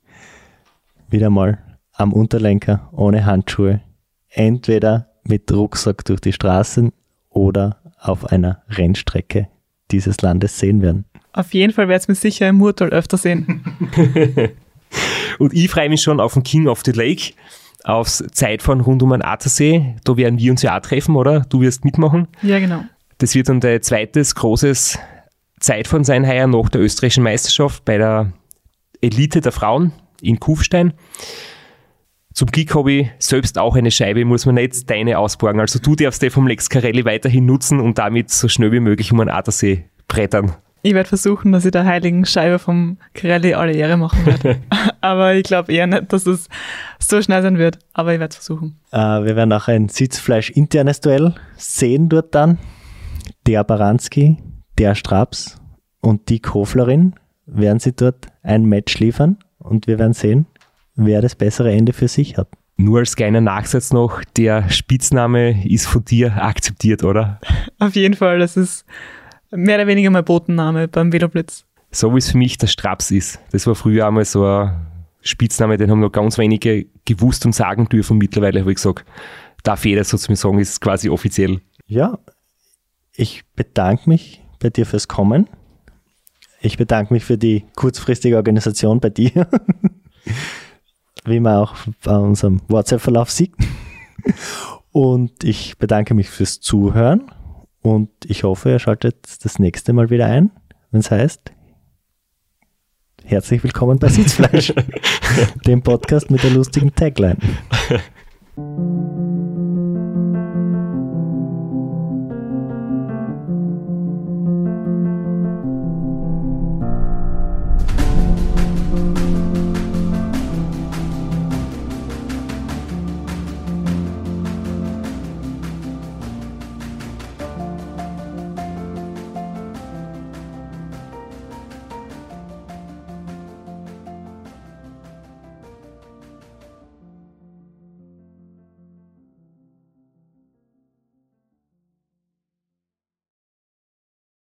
Speaker 3: wieder mal am Unterlenker ohne Handschuhe, entweder mit Rucksack durch die Straßen oder auf einer Rennstrecke dieses Landes sehen werden.
Speaker 4: Auf jeden Fall werdet ihr mich sicher im Murtal öfter sehen. [LAUGHS]
Speaker 2: Und ich freue mich schon auf den King of the Lake, aufs Zeitfahren rund um den Attersee. Da werden wir uns ja auch treffen, oder? Du wirst mitmachen.
Speaker 4: Ja, genau.
Speaker 2: Das wird dann dein zweites großes Zeitfahren sein heuer nach der österreichischen Meisterschaft bei der Elite der Frauen in Kufstein. Zum Kick habe ich selbst auch eine Scheibe, muss man nicht deine ausborgen. Also du darfst die vom Lex Carelli weiterhin nutzen und damit so schnell wie möglich um einen Attersee brettern.
Speaker 4: Ich werde versuchen, dass ich der heiligen Scheibe vom Carelli alle Ehre machen werde. [LAUGHS] Aber ich glaube eher nicht, dass es so schnell sein wird. Aber ich werde es versuchen.
Speaker 3: Äh, wir werden auch ein Sitzfleisch-internes Duell sehen dort dann. Der Baranski, der Straps und die Koflerin werden sie dort ein Match liefern und wir werden sehen, wer das bessere Ende für sich hat.
Speaker 2: Nur als kleiner Nachsatz noch, der Spitzname ist von dir akzeptiert, oder? [LAUGHS]
Speaker 4: Auf jeden Fall, das ist mehr oder weniger mein Botenname beim Veloblitz.
Speaker 2: So wie es für mich der Straps ist. Das war früher einmal so ein Spitzname, den haben noch ganz wenige gewusst und sagen dürfen. Mittlerweile habe ich gesagt, darf jeder so zu mir sagen, ist quasi offiziell.
Speaker 3: Ja, ich bedanke mich bei dir fürs Kommen. Ich bedanke mich für die kurzfristige Organisation bei dir, [LAUGHS] wie man auch bei unserem WhatsApp-Verlauf sieht. Und ich bedanke mich fürs Zuhören und ich hoffe, ihr schaltet das nächste Mal wieder ein, wenn es heißt, herzlich willkommen bei Sitzfleisch, [LAUGHS] dem Podcast mit der lustigen Tagline. [LAUGHS]